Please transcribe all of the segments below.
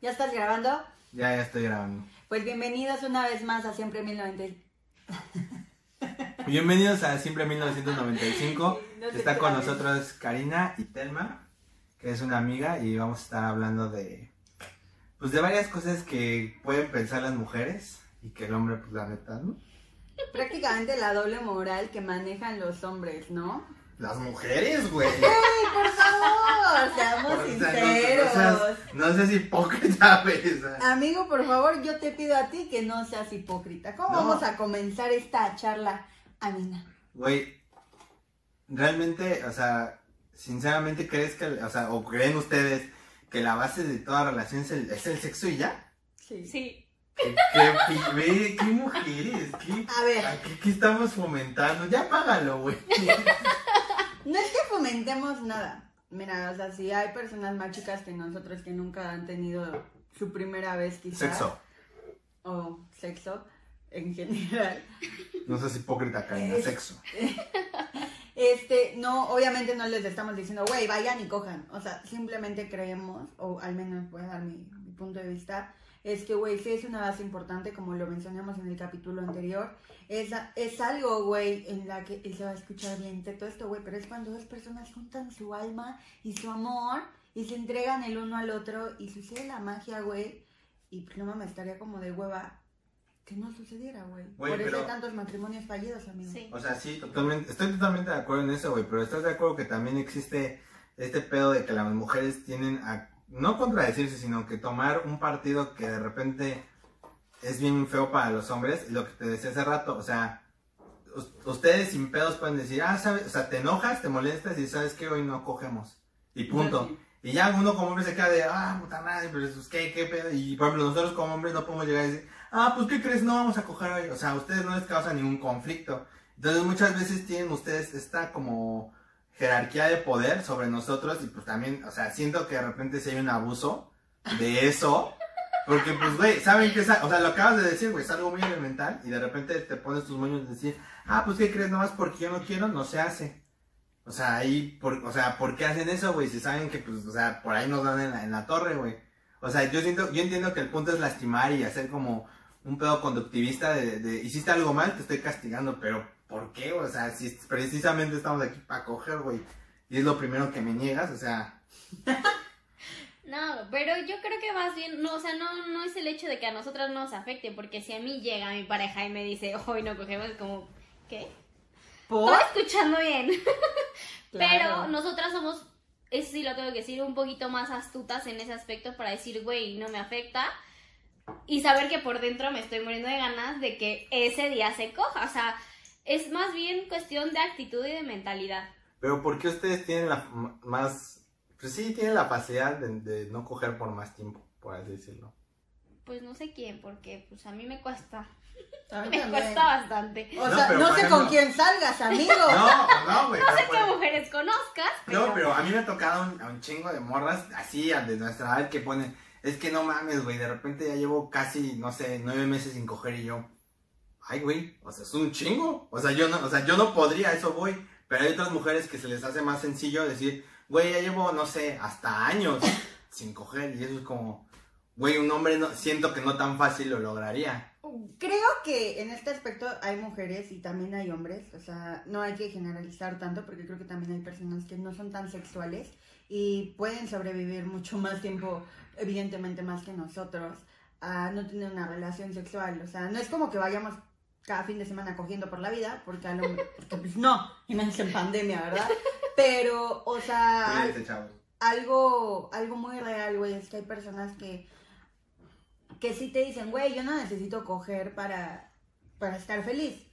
¿Ya estás grabando? Ya, ya estoy grabando. Pues bienvenidos una vez más a Siempre 1990. Bienvenidos a Siempre 1995. No Está con nosotros Karina y Telma, que es una amiga, y vamos a estar hablando de pues de varias cosas que pueden pensar las mujeres y que el hombre, pues la neta, ¿no? Prácticamente la doble moral que manejan los hombres, ¿no? Las mujeres, güey. ¡Ey, por favor! Seamos O sea, no- sinceros. No, seas, no seas hipócrita, güey. Amigo, por favor, yo te pido a ti que no seas hipócrita. ¿Cómo No. vamos a comenzar esta charla, Amina? Güey, realmente, o sea, sinceramente, ¿crees que, o sea, o creen ustedes que la base de toda relación es el, es el sexo y ya? Sí. Sí. ¿Qué, qué, qué mujeres? ¿Qué, A ver, ¿qué, qué estamos fomentando? Ya págalo, güey. no es que fomentemos nada. Mira, o sea, si hay personas más chicas que nosotros que nunca han tenido su primera vez quizás. Sexo. O sexo en general. No seas hipócrita, Karina, Es- sexo. Este, no, obviamente no les estamos diciendo, güey, vayan y cojan. O sea, simplemente creemos, o al menos voy a dar mi, mi punto de vista, es que, güey, sí es una base importante, como lo mencionamos en el capítulo anterior. Es, es algo, güey, en la que y se va a escuchar bien de todo esto, güey, pero es cuando dos personas juntan su alma y su amor y se entregan el uno al otro y sucede la magia, güey. Y pues no mames, estaría como de hueva que no sucediera, güey. Por eso hay tantos matrimonios fallidos, amigo. Sí. O sea, sí, totalmente, estoy totalmente de acuerdo en eso, güey, pero estás de acuerdo que también existe este pedo de que las mujeres tienen a, no contradecirse, sino que tomar un partido que de repente es bien feo para los hombres, y lo que te decía hace rato, o sea, us- ustedes sin pedos pueden decir, ah, sabes, o sea, te enojas, te molestas y sabes que hoy no cogemos, y punto. Y ya uno como hombre se queda de, ah, puta madre, pero pues, ¿qué, qué pedo? Y por ejemplo, nosotros como hombres no podemos llegar y decir, ah, pues ¿qué crees? No vamos a coger hoy. O sea, a ustedes no les causa ningún conflicto. Entonces muchas veces tienen ustedes esta como jerarquía de poder sobre nosotros y pues también, o sea, siento que de repente si hay un abuso de eso. Porque pues, güey, ¿saben qué es? O sea, lo acabas de decir, güey, es algo muy elemental y de repente te pones tus moños de decir, ah, pues ¿qué crees? Nomás porque yo no quiero, no se hace. O sea, ahí, por, o sea, ¿por qué hacen eso, güey? Si saben que, pues, o sea, por ahí nos dan en la, torre, güey. O sea, yo siento, yo entiendo que el punto es lastimar y hacer como un pedo conductivista de hiciste algo mal, te estoy castigando, pero ¿por qué? O sea, si precisamente estamos aquí para coger, güey. Y es lo primero que me niegas, o sea, No, pero yo creo que más bien, no, o sea, no, no es el hecho de que a nosotras no nos afecte, porque si a mí llega mi pareja y me dice, hoy no cogemos, es como, ¿qué? ¿Por? Estoy escuchando bien. Claro. Pero nosotras somos, eso sí lo tengo que decir, un poquito más astutas en ese aspecto para decir, güey, no me afecta. Y saber que por dentro me estoy muriendo de ganas de que ese día se coja. O sea, es más bien cuestión de actitud y de mentalidad. pero ¿por qué ustedes tienen la m- más, pues sí, tienen la facilidad de, de no coger por más tiempo, por así decirlo? Pues no sé quién, porque pues a mí me cuesta. A mí Me también. cuesta bastante. O No, sea, no sé ejemplo- con quién salgas, amigo. No, no, güey. No sé qué mujeres conozcas, pero... No, pero a mí me ha tocado un, a un chingo de morras así, a de nuestra edad, que ponen, es que no mames, güey, de repente ya llevo casi, no sé, nueve meses sin coger y yo, ay, güey, o sea, es un chingo, o sea, yo no, o sea, yo no podría, eso voy, pero hay otras mujeres que se les hace más sencillo decir, güey, ya llevo, no sé, hasta años sin coger. Y eso es como, güey, un hombre no, siento que no tan fácil lo lograría. Creo que en este aspecto hay mujeres y también hay hombres, o sea, no hay que generalizar tanto porque creo que también hay personas que no son tan sexuales y pueden sobrevivir mucho más tiempo, evidentemente más que nosotros, a no tener una relación sexual, o sea, no es como que vayamos cada fin de semana cogiendo por la vida, porque a lo porque, pues no, y menos en pandemia, ¿verdad? Pero, o sea, Cuídense, chavos. algo, algo muy real, güey, es que hay personas que, que sí te dicen, güey, yo no necesito coger para, para estar feliz.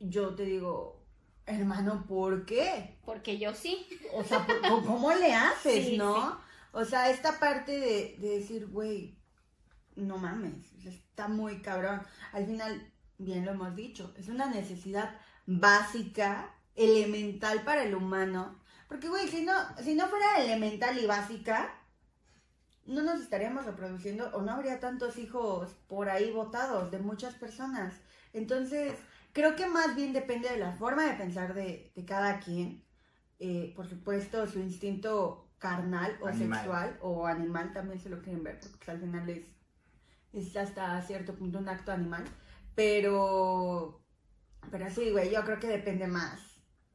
Yo te digo, hermano, ¿por qué? Porque yo sí. O sea, ¿por- por- ¿cómo le haces, Sí, no? sí. O sea, esta parte de, de decir, güey, no mames, está muy cabrón. Al final, bien lo hemos dicho, es una necesidad básica, elemental para el humano. Porque, güey, si no, si no fuera elemental y básica, no nos estaríamos reproduciendo o no habría tantos hijos por ahí votados de muchas personas. Entonces, creo que más bien depende de la forma de pensar de, de cada quien. Eh, por supuesto, su instinto carnal o Animal. sexual o animal también se lo quieren ver, porque pues, al final es, es hasta cierto punto un acto animal. Pero, pero sí, güey, yo creo que depende más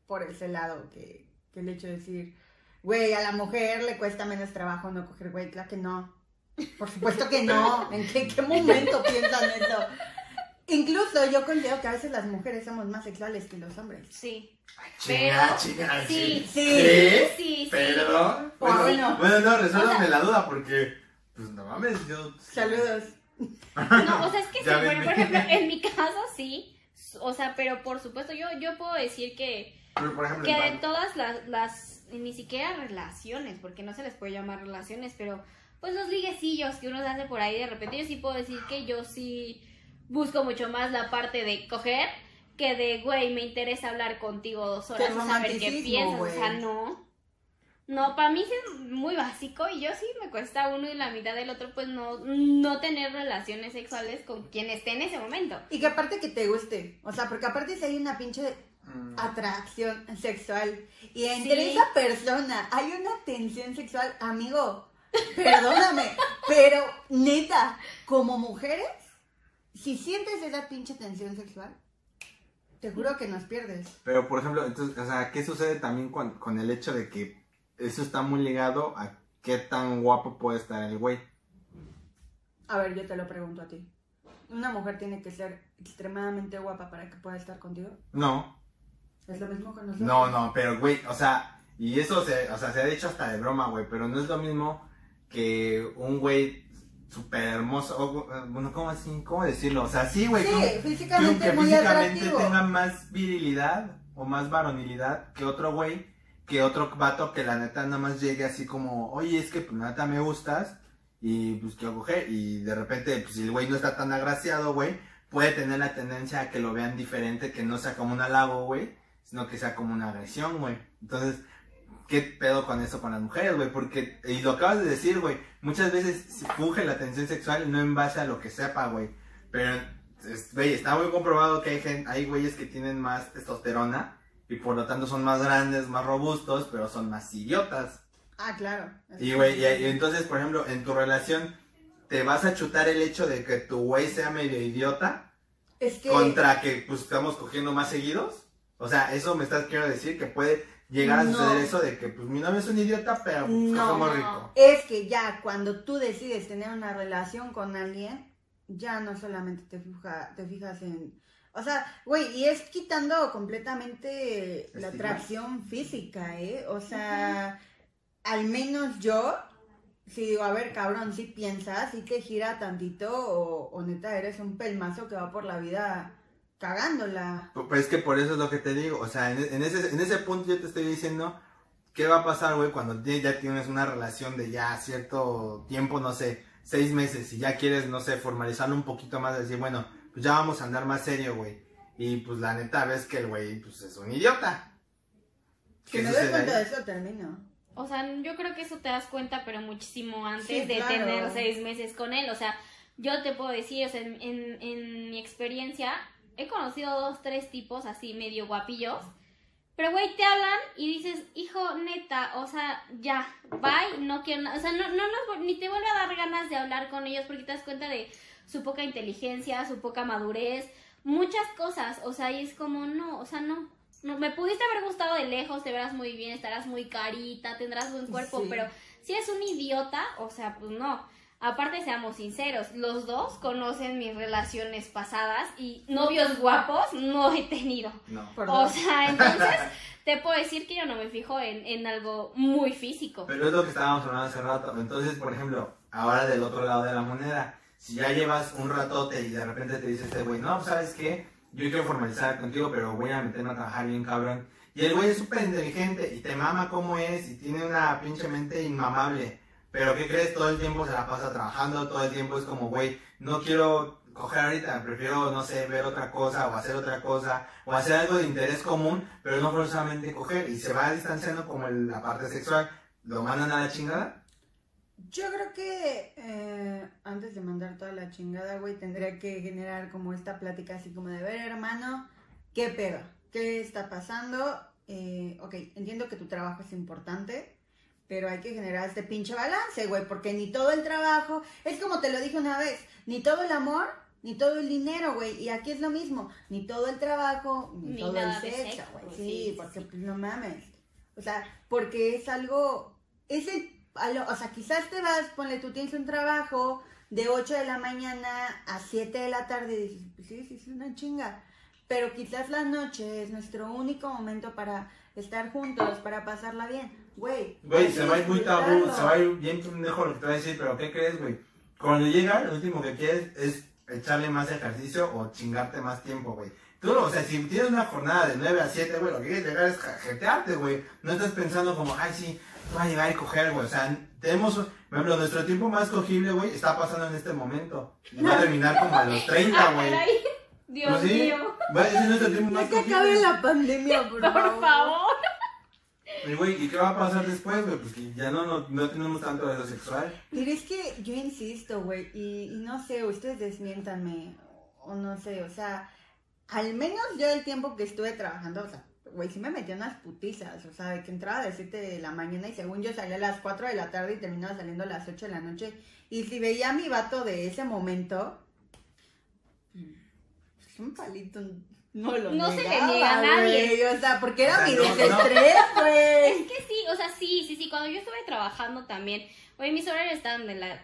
por ese lado que, que el hecho de decir, güey, a la mujer le cuesta menos trabajo no coger, güey, claro que no. Por supuesto que no. ¿En qué, qué momento piensan eso? Incluso yo considero que a veces las mujeres somos más sexuales que los hombres. Sí. Pero- chinga, Sí. sí. Sí. Sí, sí. Pero, Pues bueno, bueno. bueno, no, resuélvame O sea- la duda porque, pues no mames, yo... Saludos. No, o sea, es que sí, Ya por, ejemplo, en mi caso sí. O sea, pero por supuesto, yo, yo puedo decir que, Pero, por ejemplo, que en de todas las, las, ni siquiera relaciones, porque no se les puede llamar relaciones, pero pues los liguecillos que uno se hace por ahí de repente, yo sí puedo decir que yo sí busco mucho más la parte de coger que de, güey, me interesa hablar contigo dos horas saber qué piensas, o sea, no. No, para mí sí es muy básico y yo sí me cuesta uno y la mitad del otro, pues no, no tener relaciones sexuales con quien esté en ese momento. Y que aparte que te guste. O sea, porque aparte si hay una pinche Mm, atracción sexual y entre Sí. esa persona hay una tensión sexual, amigo, perdóname, pero neta, como mujeres, si sientes esa pinche tensión sexual, te juro que nos pierdes. Pero, por ejemplo, entonces, o sea, ¿qué sucede también con, con el hecho de que eso está muy ligado a qué tan guapo puede estar el güey? A ver, yo te lo pregunto a ti. ¿Una mujer tiene que ser extremadamente guapa para que pueda estar contigo? No, Es lo mismo con nosotros. no, no, pero, güey, o sea, y eso se, o sea, se ha dicho hasta de broma, güey, pero no es lo mismo que un güey súper hermoso, o, bueno, ¿cómo así? ¿Cómo decirlo? O sea, sí, güey, Sí, que, físicamente que muy físicamente atractivo. tenga más virilidad o más varonilidad que otro güey, que otro vato que la neta nada más llegue así como, oye, es que pues neta me gustas y pues quiero coger y de repente pues si el güey no está tan agraciado, güey, puede tener la tendencia a que lo vean diferente, que no sea como un halago, güey, sino que sea como una agresión, güey. Entonces, ¿qué pedo con eso con las mujeres, güey? Porque, y lo acabas de decir, güey, muchas veces se funge la tensión sexual no en base a lo que sepa, güey, pero güey, está muy comprobado que hay gente, hay güeyes que tienen más testosterona y por lo tanto son más grandes, más robustos, pero son más idiotas. Ah, claro. Y güey, y, y entonces, por ejemplo, en tu relación, ¿te vas a chutar el hecho de que tu güey sea medio idiota Es que... contra que pues estamos cogiendo más seguidos? O sea, eso me estás queriendo decir que puede llegar a No. suceder eso de que pues mi novio es un idiota, pero pues, No. cogemos rico. Es que ya cuando tú decides tener una relación con alguien, ya no solamente te, fija- te fijas en... O sea, güey, y es quitando completamente la atracción física, ¿eh? O sea, al menos yo, si digo, a ver, cabrón, si piensas, si te gira tantito o, o neta eres un pelmazo que va por la vida cagándola. Pues es que por eso es lo que te digo, o sea, en, en ese, en ese punto yo te estoy diciendo qué va a pasar, güey, cuando ya tienes una relación de ya cierto tiempo, no sé, seis meses, y ya quieres, no sé, formalizarlo un poquito más, decir, bueno, pues ya vamos a andar más serio, güey. Y pues la neta ves que el güey, pues es un idiota. Que ¿Qué me doy cuenta de eso, termino. O sea, yo creo que eso te das cuenta, pero muchísimo antes Sí, de claro. tener seis meses con él. O sea, yo te puedo decir, o sea, en, en, en mi experiencia, he conocido dos, tres tipos así medio guapillos. Pero, güey, te hablan y dices, hijo, neta, o sea, ya, bye, no quiero nada. O sea, no, no nos, ni te vuelve a dar ganas de hablar con ellos porque te das cuenta de su poca inteligencia, su poca madurez, muchas cosas. O sea, y es como, no, o sea, no. no me pudiste haber gustado de lejos, te verás muy bien, estarás muy carita, tendrás buen cuerpo, Sí. pero si es un idiota, o sea, pues no. Aparte, seamos sinceros, los dos conocen mis relaciones pasadas y novios guapos no he tenido. No. Por O sea, entonces te puedo decir que yo no me fijo en, en algo muy físico. Pero es lo que estábamos hablando hace rato. Entonces, por ejemplo, ahora del otro lado de la moneda, si ya llevas un ratote y de repente te dice este güey, no, ¿sabes qué? Yo quiero formalizar contigo, pero voy a meterme a trabajar bien cabrón. Y el güey es súper inteligente y te mama como es y tiene una pinche mente inmamable. Pero ¿qué crees? Todo el tiempo se la pasa trabajando, todo el tiempo es como, güey, no quiero coger ahorita, prefiero, no sé, ver otra cosa o hacer otra cosa o hacer algo de interés común, pero no forzosamente coger y se va distanciando como el- la parte sexual. ¿Lo mandan a la chingada? Yo creo que eh, antes de mandar toda la chingada, güey, tendría que generar como esta plática así como de ver, hermano, ¿qué pedo? ¿Qué está pasando? Eh, ok, entiendo que tu trabajo es importante, pero hay que generar este pinche balance, güey, porque ni todo el trabajo, es como te lo dije una vez, ni todo el amor, ni todo el dinero, güey, y aquí es lo mismo, ni todo el trabajo, ni, Ni todo el sexo, güey, sí, sí, porque sí. pues no mames, o sea, porque es algo, es el, o sea, quizás te vas, ponle, tú tienes un trabajo de 8 de la mañana a 7 de la tarde, y dices, pues sí, sí, es una chinga, pero quizás la noche es nuestro único momento para estar juntos, para pasarla bien. Güey, Güey, se va a ir muy tabú, se va a ir bien pendejo lo que te voy a decir, pero ¿qué crees, güey? Cuando llega, lo último que quieres es echarle más ejercicio o chingarte más tiempo, güey. Tú, o sea, si tienes una jornada de 9 a 7, güey, lo que quieres llegar es jetearte, güey. No estás pensando como, ay, sí, voy a llegar y coger, güey. O sea, tenemos, por ejemplo, nuestro tiempo más cogible, güey, está pasando en este momento. Y va a terminar como a los 30, Ah, güey. caray. Dios Pues sí, mío. va- ese es nuestro tiempo más que acabe cogible. la pandemia, por, Por favor. Y, güey, ¿y qué va a pasar después, güey? Pues que ya no, no, no tenemos tanto de lo sexual. Pero es que yo insisto, güey, y, y no sé, ustedes desmiéntanme, o no sé, o sea, al menos yo el tiempo que estuve trabajando, o sea, güey, sí me metí unas putizas, o sea, de que entraba a las 7 de la mañana y según yo salía a las 4 de la tarde y terminaba saliendo a las 8 de la noche, y si veía a mi vato de ese momento, pues un palito no lo No se le negaba, niega a nadie. güey, O sea, porque era O sea, mi no, desestrés, güey. Es que sí, o sea, sí, sí, sí. Cuando yo estuve trabajando también, oye, mis horarios estaban de la.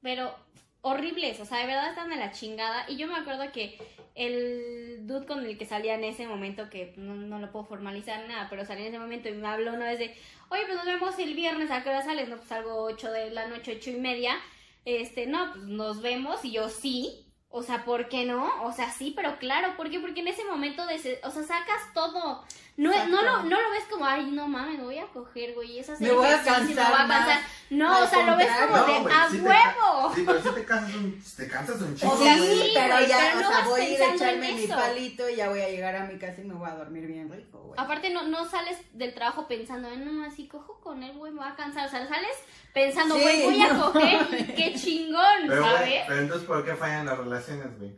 Pero horribles, o sea, de verdad estaban de la chingada. Y yo me acuerdo que el dude con el que salía en ese momento, que no, no lo puedo formalizar nada, pero salía en ese momento y me habló una vez de, oye, pues nos vemos el viernes, ¿a qué hora sales? No, pues salgo 8 de la noche, ocho y media. Este, no, pues nos vemos y yo sí. O sea, ¿por qué no? O sea, sí, pero claro, ¿por qué? Porque en ese momento, de ese- o sea, sacas todo. No, no, lo, no lo ves como, ay, no mames, me voy a coger, güey, es hacer Me voy a cansar me voy a cansar. No, o sea, lo ves como contrario. de, No, güey, ¡a sí te huevo! Sí, pero si te cansas un, te cansas un chingo, O sea, sí, pero ya, pero no o sea, voy a ir a echarme mi palito y ya voy a llegar a mi casa y me voy a dormir bien rico, güey. Aparte, no, no sales del trabajo pensando, "Ay, no, así cojo con él, güey, me voy a cansar. O sea, sales pensando, Sí, güey, voy a no. coger, qué chingón, Pero, ¿sabes? pero entonces, ¿por qué fallan las relaciones, güey?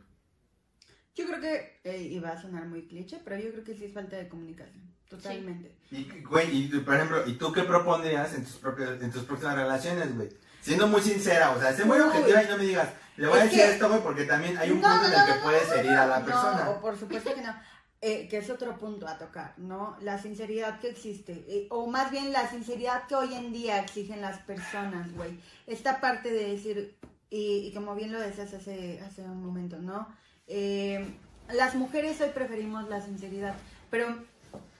Yo creo que, eh, y va a sonar muy cliché, pero yo creo que sí es falta de comunicación, totalmente. Y, güey, y por ejemplo, ¿y tú qué propondrías en tus, propios, en tus próximas relaciones, güey? Siendo muy sincera, o sea, sé muy Uy. objetiva y no me digas, le voy a decir que- esto, güey, porque también hay un No, punto no, en el no, que no, puedes herir a la No, persona. o por supuesto que no. Eh, que es otro punto a tocar, ¿no? La sinceridad que existe, eh, o más bien la sinceridad que hoy en día exigen las personas, güey. Esta parte de decir, y, y como bien lo decías hace, hace un momento, ¿no? Eh, las mujeres hoy preferimos la sinceridad, pero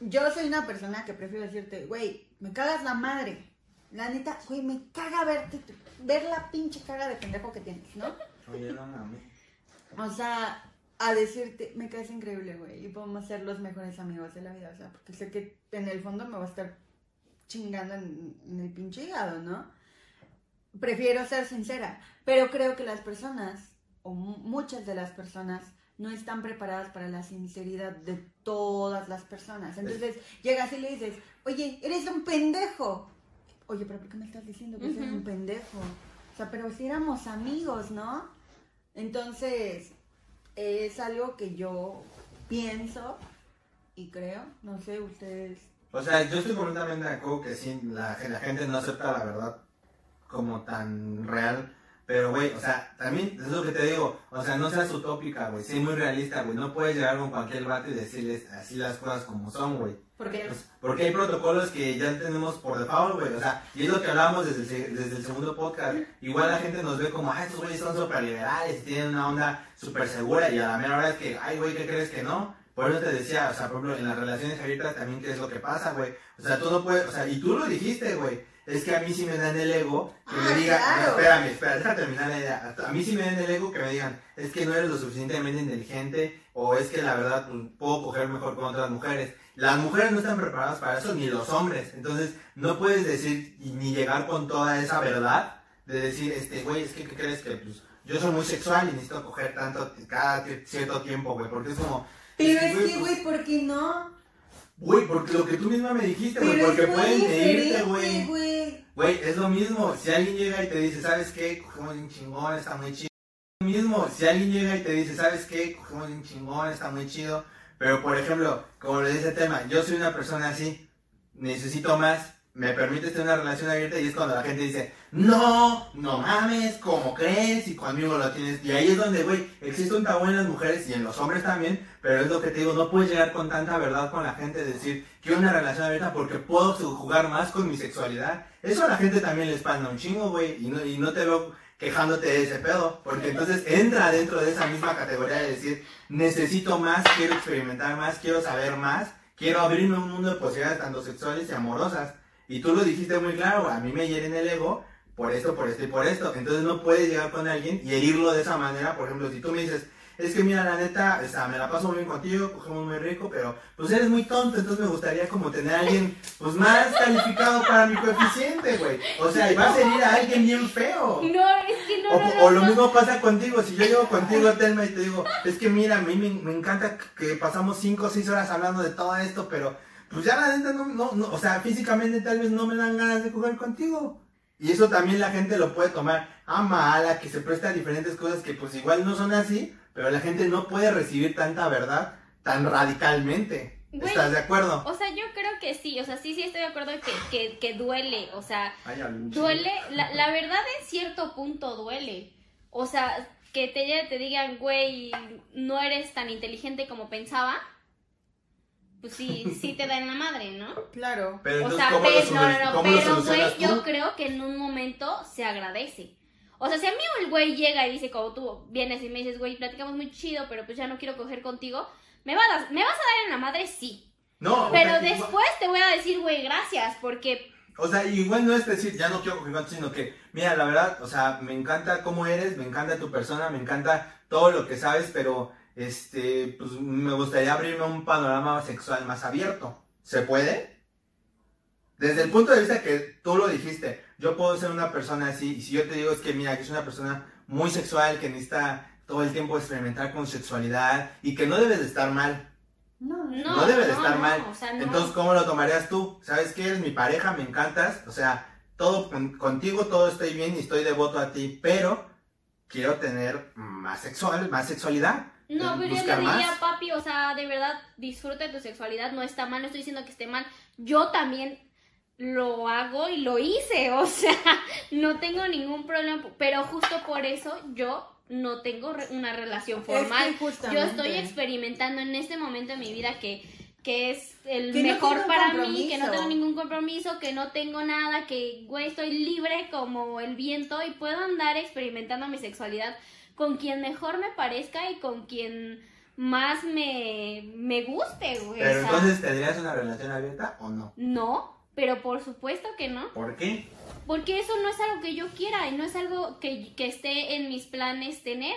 yo soy una persona que prefiero decirte, güey, me cagas la madre. La neta, güey, me caga verte, ver la pinche cara de pendejo que tienes, ¿no? Oye, no mames. O sea, a decirte, me caes increíble, güey, y podemos ser los mejores amigos de la vida, o sea, porque sé que en el fondo me va a estar chingando en, en el pinche hígado, ¿no? Prefiero ser sincera, pero creo que las personas, o mu- muchas de las personas, no están preparadas para la sinceridad de todas las personas. Entonces, llegas y le dices, oye, eres un pendejo. Oye, pero ¿por qué me estás diciendo que soy Ujú. un pendejo? O sea, pero si éramos amigos, ¿no? Entonces, es algo que yo pienso y creo, no sé, ustedes. O sea, yo estoy completamente de acuerdo que sí, la, la gente no acepta la verdad como tan real. Pero, güey, o sea, también, es lo que te digo, o sea, no seas utópica, güey, sé muy realista, güey, no puedes llegar con cualquier vato y decirles así las cosas como son, güey. Porque Pues, porque hay protocolos que ya tenemos por default, güey. O sea, y es lo que hablábamos desde el, desde el segundo podcast. Igual la gente nos ve como, ay, estos güeyes son súper liberales, tienen una onda súper segura. Y a la mera hora es que, ay, güey, ¿qué crees que no? Por eso te decía, o sea, por ejemplo, en las relaciones abiertas también, ¿qué es lo que pasa, güey? O sea, tú no puedes, o sea, y tú lo dijiste, güey. Es que a mí sí me dan el ego que Ah, me digan, claro. no, espérame, espera, deja terminar la idea. A mí sí me dan el ego que me digan, es que no eres lo suficientemente inteligente o es que la verdad pues, puedo coger mejor con otras mujeres. Las mujeres no están preparadas para eso, ni los hombres. Entonces, no puedes decir ni llegar con toda esa verdad de decir, este, güey, es que, ¿qué crees que, pues, yo soy muy sexual y necesito coger tanto cada cierto tiempo, güey? Porque es como... Pero es que, pues, güey, ¿por qué no? Güey, porque lo que tú misma me dijiste, güey, porque pueden güey. güey. Güey, es lo mismo. Si alguien llega y te dice, ¿sabes qué? Cogemos un chingón, está muy chido. Es lo mismo. Si alguien llega y te dice, ¿sabes qué? Cogemos un chingón, está muy chido. Pero, por ejemplo, como le dice el tema, yo soy una persona así. Necesito más, me permites tener una relación abierta y es cuando la gente dice, no, no mames, ¿cómo crees? Y conmigo lo tienes. Y ahí es donde, güey, existe un tabú en las mujeres y en los hombres también, pero es lo que te digo, no puedes llegar con tanta verdad con la gente, decir, quiero una relación abierta porque puedo jugar más con mi sexualidad. Eso a la gente también le espanta un chingo, güey, y no, y no te veo quejándote de ese pedo, porque entonces entra dentro de esa misma categoría de decir, necesito más, quiero experimentar más, quiero saber más, quiero abrirme un mundo de posibilidades tanto sexuales y amorosas. Y tú lo dijiste muy claro, a mí me hieren el ego por esto, por esto y por esto. Entonces no puedes llegar con alguien y herirlo de esa manera. Por ejemplo, si tú me dices, es que mira, la neta, o sea, me la paso muy bien contigo, cogemos muy rico, pero pues eres muy tonto, entonces me gustaría como tener a alguien pues más calificado para mi coeficiente, güey. O sea, y va a salir a alguien bien feo. No, es que no. O, no, o no, lo no. mismo pasa contigo, si yo llego contigo, Telma, y te digo, es que mira, a mí me, me encanta que pasamos 5 o 6 horas hablando de todo esto, pero pues ya la neta no, no, no, o sea, físicamente tal vez no me dan ganas de coger contigo. Y eso también la gente lo puede tomar a mala, que se presta a diferentes cosas que pues igual no son así, pero la gente no puede recibir tanta verdad tan radicalmente. Güey. ¿Estás de acuerdo? O sea, yo creo que sí, o sea, sí, sí estoy de acuerdo que, que, que duele, o sea, Ay, duele, la, la verdad en cierto punto duele. O sea, que te, te digan, güey, no eres tan inteligente como pensaba, pues sí, sí te da en la madre, ¿no? Claro. Pero O sea, ¿cómo lo pero, no, no, no, pero güey, yo creo que en un momento se agradece. O sea, si a mí el güey llega y dice, como tú vienes y me dices, güey, platicamos muy chido, pero pues ya no quiero coger contigo, me, va a me vas a dar en la madre, sí. No, Pero después te voy a decir, güey, gracias, porque O sea, igual no es decir, ya no quiero coger contigo, sino que, mira, la verdad, o sea, me encanta cómo eres, me encanta tu persona, me encanta todo lo que sabes, pero, este, pues me gustaría abrirme a un panorama sexual más abierto. ¿Se puede? Desde el punto de vista que tú lo dijiste, yo puedo ser una persona así, y si yo te digo es que, mira, que es una persona muy sexual, que necesita todo el tiempo experimentar con sexualidad, y que no debes de estar mal. No, no, No debe de estar no, mal. O sea, no. Entonces, ¿cómo lo tomarías tú? ¿Sabes qué? Eres mi pareja, me encantas. O sea, todo con- contigo, todo estoy bien y estoy devoto a ti, pero quiero tener más sexual, más sexualidad. No, pero yo le buscar diría, más. papi, o sea, de verdad, disfruta de tu sexualidad, no está mal, no estoy diciendo que esté mal. Yo también lo hago y lo hice, o sea, no tengo ningún problema, pero justo por eso yo no tengo re- una relación formal. Es que justamente- Yo estoy experimentando en este momento de mi vida que, que es el Que mejor para mí, que no tengo ningún compromiso, que no tengo nada, que, güey, estoy libre como el viento y puedo andar experimentando mi sexualidad con quien mejor me parezca y con quien más me, me guste, güey. Pero o sea, entonces, ¿tendrías una relación abierta o no? No, pero por supuesto que no. ¿Por qué? Porque eso no es algo que yo quiera y no es algo que, que esté en mis planes tener.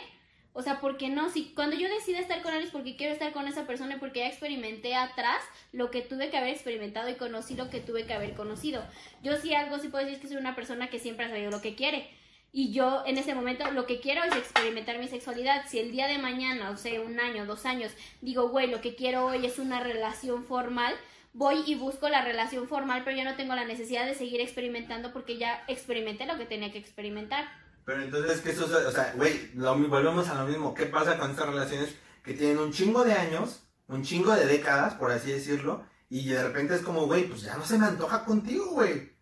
O sea, porque no, si cuando yo decida estar con él es porque quiero estar con esa persona y porque ya experimenté atrás lo que tuve que haber experimentado y conocí lo que tuve que haber conocido. Yo sí algo sí puedo decir es que soy una persona que siempre ha sabido lo que quiere. Y yo en ese momento lo que quiero es experimentar mi sexualidad. Si el día de mañana, o sea, un año, dos años, digo, güey, lo que quiero hoy es una relación formal, voy y busco la relación formal, pero ya no tengo la necesidad de seguir experimentando porque ya experimenté lo que tenía que experimentar. Pero entonces, ¿qué eso? O sea, güey, volvemos a lo mismo. ¿Qué pasa con estas relaciones que tienen un chingo de años, un chingo de décadas, por así decirlo, y de repente es como, güey, pues ya no se me antoja contigo, güey?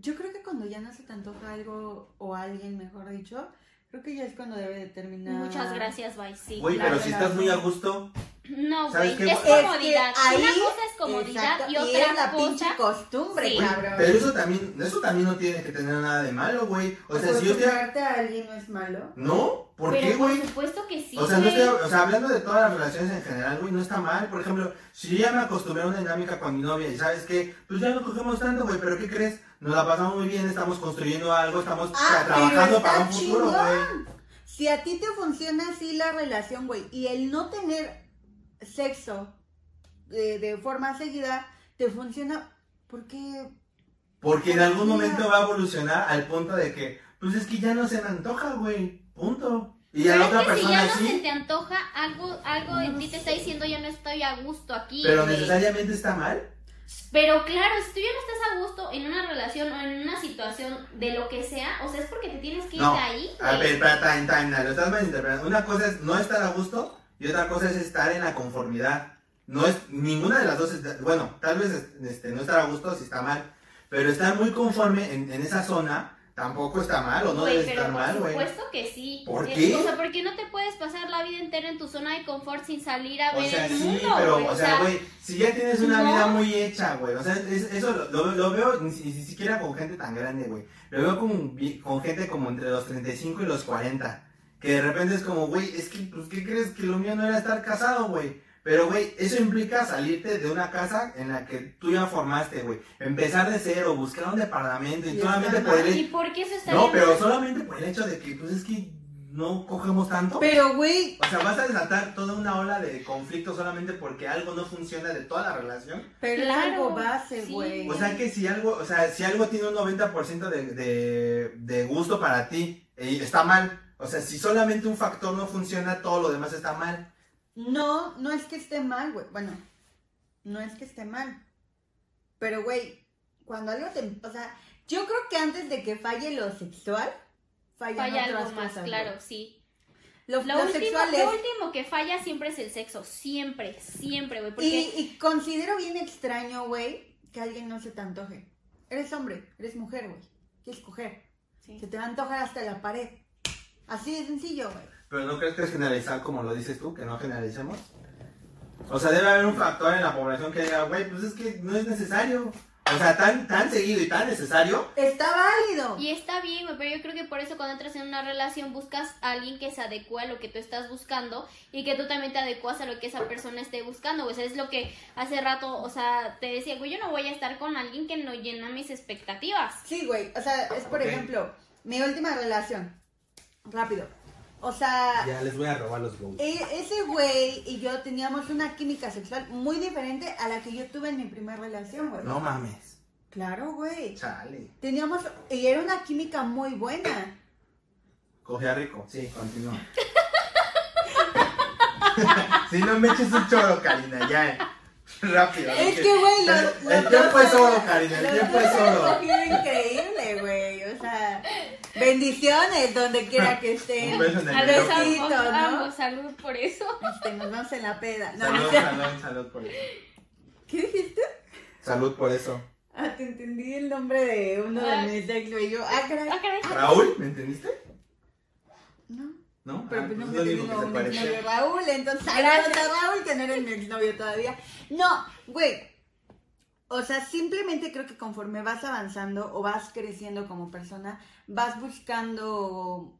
Yo creo que cuando ya no se te antoja algo o alguien, mejor dicho, creo que ya es cuando debe de terminar. Muchas gracias, bye. Sí. Güey, pero si estás muy a gusto, No, ¿Sabes güey, qué? es Es que comodidad. ahí- Una cosa es comodidad Exacto, y es otra la pinche cosa. costumbre, Sí. Cabrón. pero eso también, eso también no tiene que tener nada de malo, güey. O sea, si yo te... Acostumbrarte a alguien no es malo. ¿No? ¿Por pero qué, güey? por supuesto que sí. O sea, no estoy, o sea, hablando de todas las relaciones en general, güey, no está mal. Por ejemplo, si yo ya me acostumbré a una dinámica con mi novia y sabes que, pues ya no cogemos tanto, güey, pero ¿qué crees? Nos la pasamos muy bien, estamos construyendo algo, estamos Ah, tra- trabajando para un futuro, güey. Si a ti te funciona así la relación, güey, y el no tener sexo de, de forma seguida te funciona, ¿por qué? Porque en algún momento va a evolucionar al punto de que, pues es que ya no se me antoja, güey. Punto. Y a la es otra que si persona ya no se te antoja, algo, algo en ti te está diciendo ya no estoy a gusto aquí. Pero güey. necesariamente está mal. Pero claro, si tú ya no estás a gusto en una relación o en una situación de lo que sea, o sea, es porque te tienes que ir No, de ahí. A ver, espera, time, time, no, lo estás malinterpretando. Una cosa es no estar a gusto y otra cosa es estar en la conformidad. No es, ninguna de las dos, está- bueno, tal vez este, no estar a gusto si está mal, Pero estar muy conforme en, en esa zona tampoco está mal o no Güey, debe pero estar mal, por güey. supuesto que sí. ¿Por Eh, qué? O sea, porque no te puedes pasar la vida entera en tu zona de confort sin salir a O ver sea, el sí, mundo, pero, güey, o sea, güey, si ya tienes una no. vida muy hecha, güey, o sea, es- eso lo, lo- veo ni, ni siquiera con gente tan grande, güey. Lo veo con, con gente como entre los 35 y los 40, que de repente es como, güey, es que, pues, ¿qué crees que lo mío no era estar casado, güey? Pero, güey, eso implica salirte de una casa en la que tú ya formaste, güey. Empezar de cero, buscar un departamento y Y solamente por el ¿Y por qué eso está No, bien pero mal? solamente por el hecho de que, pues, es que no cogemos tanto. Pero, güey, O sea, vas a desatar toda una ola de conflicto solamente porque algo no funciona de toda la relación. pero Claro, algo base, sí. güey. O sea, que si algo, o sea, si algo tiene un 90% de, de, de gusto para ti, eh, está mal. O sea, si solamente un factor no funciona, todo lo demás está mal. No, no es que esté mal, güey. Bueno, no es que esté mal. Pero, güey, cuando algo te... O sea, yo creo que antes de que falle lo sexual, fallan Falla otras algo más, cosas, claro, güey. sí. Lo, Lo lo último, sexual lo último que falla siempre es el sexo. Siempre, siempre, güey. Porque Y, y considero bien extraño, güey, que alguien no se te antoje. Eres hombre, eres mujer, güey. Quieres coger. Sí. Se te va a antojar hasta la pared. Así de sencillo, güey. Pero ¿no crees que es generalizar como lo dices tú, que no generalicemos? O sea, debe haber un factor en la población que diga, güey, pues es que no es necesario. O sea, tan, tan seguido y tan necesario. Está válido. Y está bien, güey, pero yo creo que por eso cuando entras en una relación buscas a alguien que se adecua a lo que tú estás buscando y que tú también te adecuas a lo que esa persona esté buscando, güey. O sea, es lo que hace rato, o sea, te decía, güey, yo no voy a estar con alguien que no llena mis expectativas. Sí, güey. O sea, es por ejemplo, mi última relación. Rápido. O sea, Ya les voy a robar los goals. e- ese güey y yo teníamos una química sexual muy diferente a la que yo tuve en mi primera relación, güey. No mames. Claro, güey. Chale. Teníamos, y era una química muy buena. Cogía rico. Sí, continúa. si no me eches un choro, Karina, ya. Rápido. Es que, güey, lo- El- lo- El tiempo es oro, Karina, el tiempo es oro. cogido increíble, güey. O sea, bendiciones donde quiera que estén. Un beso en el A Besito, los micrófono. ambos, ¿no? ambos, salud por eso. Este, nos vamos en la peda. No, Salud, salud, salud por eso. ¿Qué dijiste? Salud por eso. Ah, te entendí el nombre de uno de Ah. mis ex. Yo, ah, caray. Ah, caray. Raúl, ¿me entendiste? No, ¿No? pero Ah, pues no me tengo un exnovio Raúl, entonces saludos a Raúl, que no eres mi exnovio todavía. No, güey. O sea, simplemente creo que conforme vas avanzando o vas creciendo como persona, vas buscando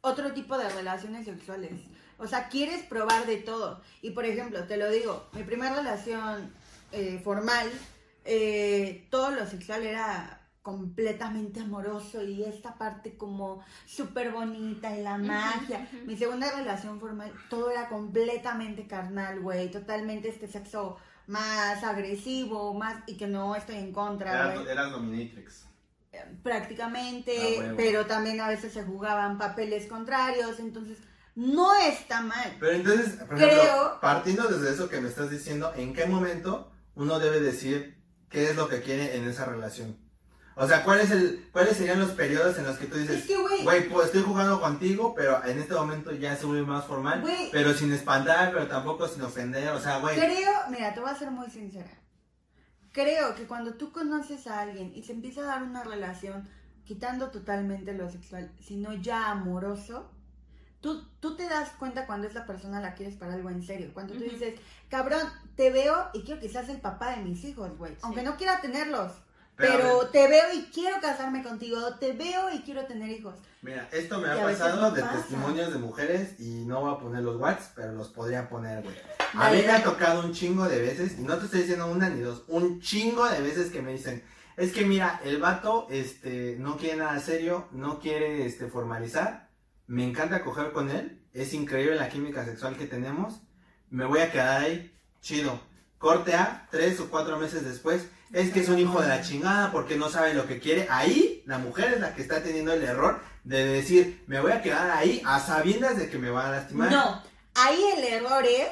otro tipo de relaciones sexuales. O sea, quieres probar de todo. Y por ejemplo, te lo digo, mi primera relación eh, formal, eh, todo lo sexual era completamente amoroso y esta parte como súper bonita y la magia. Mi segunda relación formal, todo era completamente carnal, güey, totalmente este sexo más agresivo, más y que no estoy en contra, güey Eras, eras dominatrix. Prácticamente, Ah, pero también a veces se jugaban papeles contrarios, entonces no está mal. Pero entonces, por Creo- ejemplo, partiendo desde eso que me estás diciendo, ¿en qué momento uno debe decir qué es lo que quiere en esa relación? O sea, ¿cuál es el, ¿cuáles serían los periodos en los que tú dices, Es que, güey, pues estoy jugando contigo, pero en este momento ya se vuelve más formal, pero sin espantar, pero tampoco sin ofender, o sea, güey, creo, mira, te voy a ser muy sincera. Creo que cuando tú conoces a alguien y se empieza a dar una relación, quitando totalmente lo sexual, sino ya amoroso, tú, tú te das cuenta cuando esa persona la quieres para algo en serio. Cuando tú dices, cabrón, te veo y quiero que seas el papá de mis hijos, güey. Aunque no quiera tenerlos. Pero, Pero, te veo y quiero casarme contigo, te veo y quiero tener hijos. mira, esto me Y ha pasado no de pasa. testimonios de mujeres y no voy a poner los watts, pero los podría poner, güey. A mí me ha tocado un chingo de veces, y no te estoy diciendo una ni dos, un chingo de veces que me dicen, es que mira, el vato este, no quiere nada serio, no quiere este, formalizar, me encanta coger con él, es increíble la química sexual que tenemos, me voy a quedar ahí, chido. Corte A, tres o cuatro meses después, es que es un hijo de la chingada porque no sabe lo que quiere. Ahí la mujer es la que está teniendo el error de decir, me voy a quedar ahí a sabiendas de que me van a lastimar. No, ahí el error es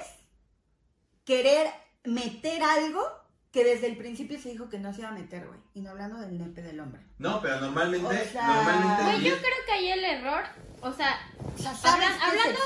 querer meter algo que desde el principio se dijo que no se iba a meter, güey. Y no hablando del nepe del hombre. No, pero normalmente, O sea, normalmente. Güey, yo creo que ahí el error, o sea, O sea, ¿sabes hablan-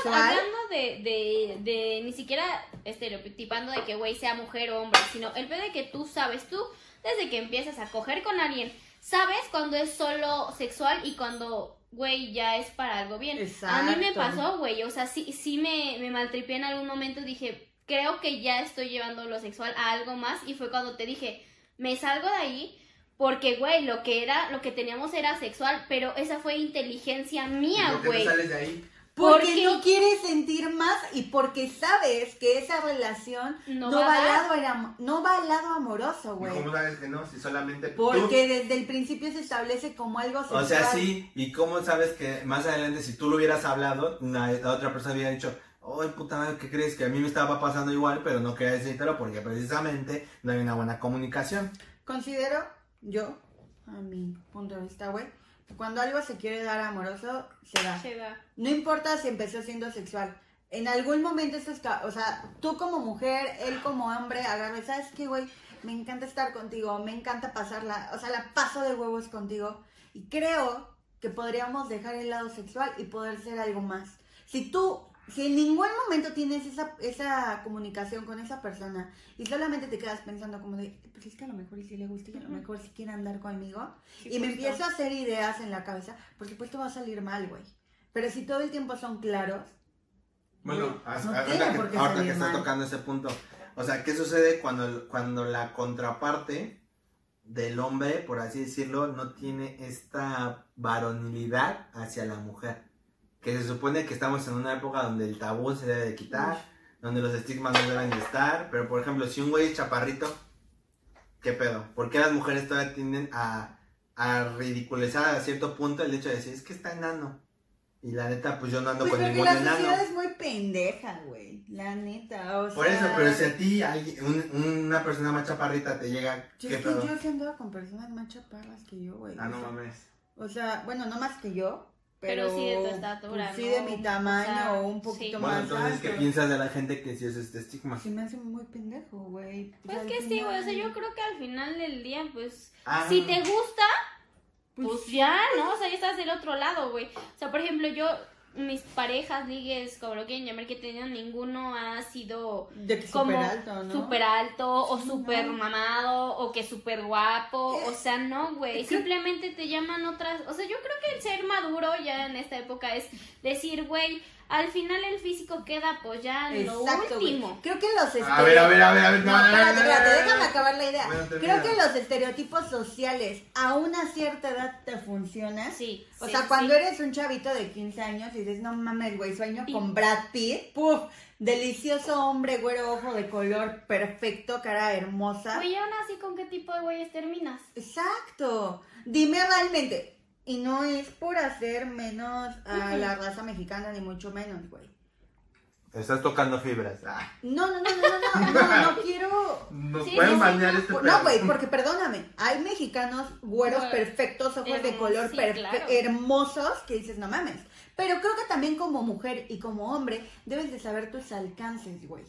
qué hablando, de, de, de ni siquiera estereotipando de que güey sea mujer o hombre, sino el pedo de que tú sabes, tú desde que empiezas a coger con alguien, sabes cuando es solo sexual y cuando, güey, ya es para algo bien. A mí me Exacto. pasó, güey, o sea, sí, sí me, me maltripié en algún momento, dije, creo que ya estoy llevando lo sexual a algo más y fue cuando te dije, me salgo de ahí porque, güey, lo que era, lo que teníamos era sexual, pero esa fue inteligencia mía, ¿Por qué güey. te sales de ahí? Porque Porque- no quieres sentir más y porque sabes que esa relación No no, va al lado, era- no va al lado amoroso, ¿Y güey. ¿Cómo sabes que no? Si solamente tú- Porque desde el principio se establece como algo sexual. O sea, sí, y cómo sabes que más adelante si tú lo hubieras hablado, una- la otra persona hubiera dicho, ay puta madre, ¿qué crees? Que a mí me estaba pasando igual, pero no quería decírtelo porque precisamente no hay una buena comunicación. Considero yo, a mi punto de vista, güey, cuando algo se quiere dar amoroso, se da. Se da. No importa si empezó siendo sexual. En algún momento eso es, o sea, tú como mujer, él como hombre, agarre, ¿sabes qué, güey? Me encanta estar contigo, me encanta pasarla, o sea, la paso de huevos contigo. Y creo que podríamos dejar el lado sexual y poder ser algo más. Si tú, si en ningún momento tienes esa, esa comunicación con esa persona y solamente te quedas pensando como de, pues es que a lo mejor y si le gusta y a lo mejor si quiere andar conmigo, Sí, y me justo. empiezo a hacer ideas en la cabeza, por supuesto va a salir mal, güey. Pero si todo el tiempo son claros, Bueno, no ahorita, tiene que, ahorita que estás tocando ese punto, o sea, ¿qué sucede cuando, cuando la contraparte del hombre, por así decirlo, no tiene esta varonilidad hacia la mujer? Que se supone que estamos en una época donde el tabú se debe de quitar, donde los estigmas no deben de estar, pero por ejemplo, si un güey es chaparrito, ¿qué pedo? ¿Por qué las mujeres todavía tienden a, a ridiculizar a cierto punto el hecho de decir, es que está enano? Y la neta, pues yo no ando Pues con ningún la enano. sociedad es muy pendeja, güey. La neta, o sea... Por eso, pero si a ti alguien- un- una persona más chaparrita te llega, Yo ¿qué es que pedo? yo sí andaba con personas más chaparras que yo, güey. Ah, no mames. O sea, bueno, no más que yo, Pero pero... sí de tu estatura, pues sí ¿no? de mi tamaño O sea, o un poquito sí. Bueno, más entonces, ¿qué piensas de la gente que sí es este estigma? Se me hace muy pendejo, güey. Pues al que sí, güey, o sea, yo creo que al final del día, pues, Ah, si te gusta, Pues, pues ya, ¿no? O sea, ya estás del otro lado, güey. O sea, por ejemplo, yo, mis parejas, ligues, como lo quieren llamar, que he tenido, ninguno ha sido de que como súper alto, ¿no? súper alto o no. mamado o que súper guapo. O sea, no, güey. Simplemente te llaman otras. O sea, yo creo que el ser maduro ya en esta época es decir, güey, al final el físico queda pues ya en lo Exacto, güey. último. Creo que los estereotipos... A ver, a ver, a ver, a ver, No, no, no, no, espérate, no, espérate, no, no, déjame no. acabar la idea. Bueno, termina. Creo que los estereotipos sociales a una cierta edad te funcionan. Sí. O sí, sea, sí. cuando eres un chavito de 15 años y dices, no mames, güey, sueño con Brad Pitt, puf, delicioso hombre, güero, ojo de color, perfecto, cara hermosa. Güey, aún así, ¿con qué tipo de güeyes terminas? Exacto. Dime realmente. Y no es por hacer menos a la raza mexicana, ni mucho menos, güey. Estás tocando fibras. Ah, No, no, no, no, no, no, no, no quiero... Nos Sí, pueden bañar este No, güey, porque perdóname, hay mexicanos güeros perfectos, ojos de color sí, perfe- claro. hermosos, que dices, no mames. Pero creo que también como mujer y como hombre debes de saber tus alcances, güey.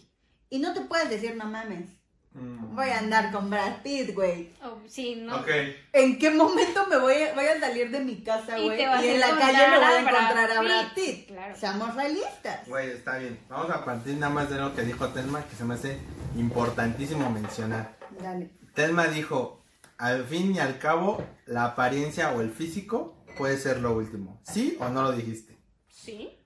Y no te puedes decir, no mames, Mm. voy a andar con Brad Pitt, güey. Oh, sí, ¿no? Ok. ¿En qué momento me voy a, voy a salir de mi casa, güey? Y en la calle me voy a Brad encontrar a Brad Pitt, Pitt. claro. Seamos realistas. Güey, está bien. Vamos a partir nada más de lo que dijo Telma, que se me hace importantísimo mencionar. Dale. Telma dijo, al fin y al cabo, la apariencia o el físico puede ser lo último. ¿Sí o no lo dijiste? Sí.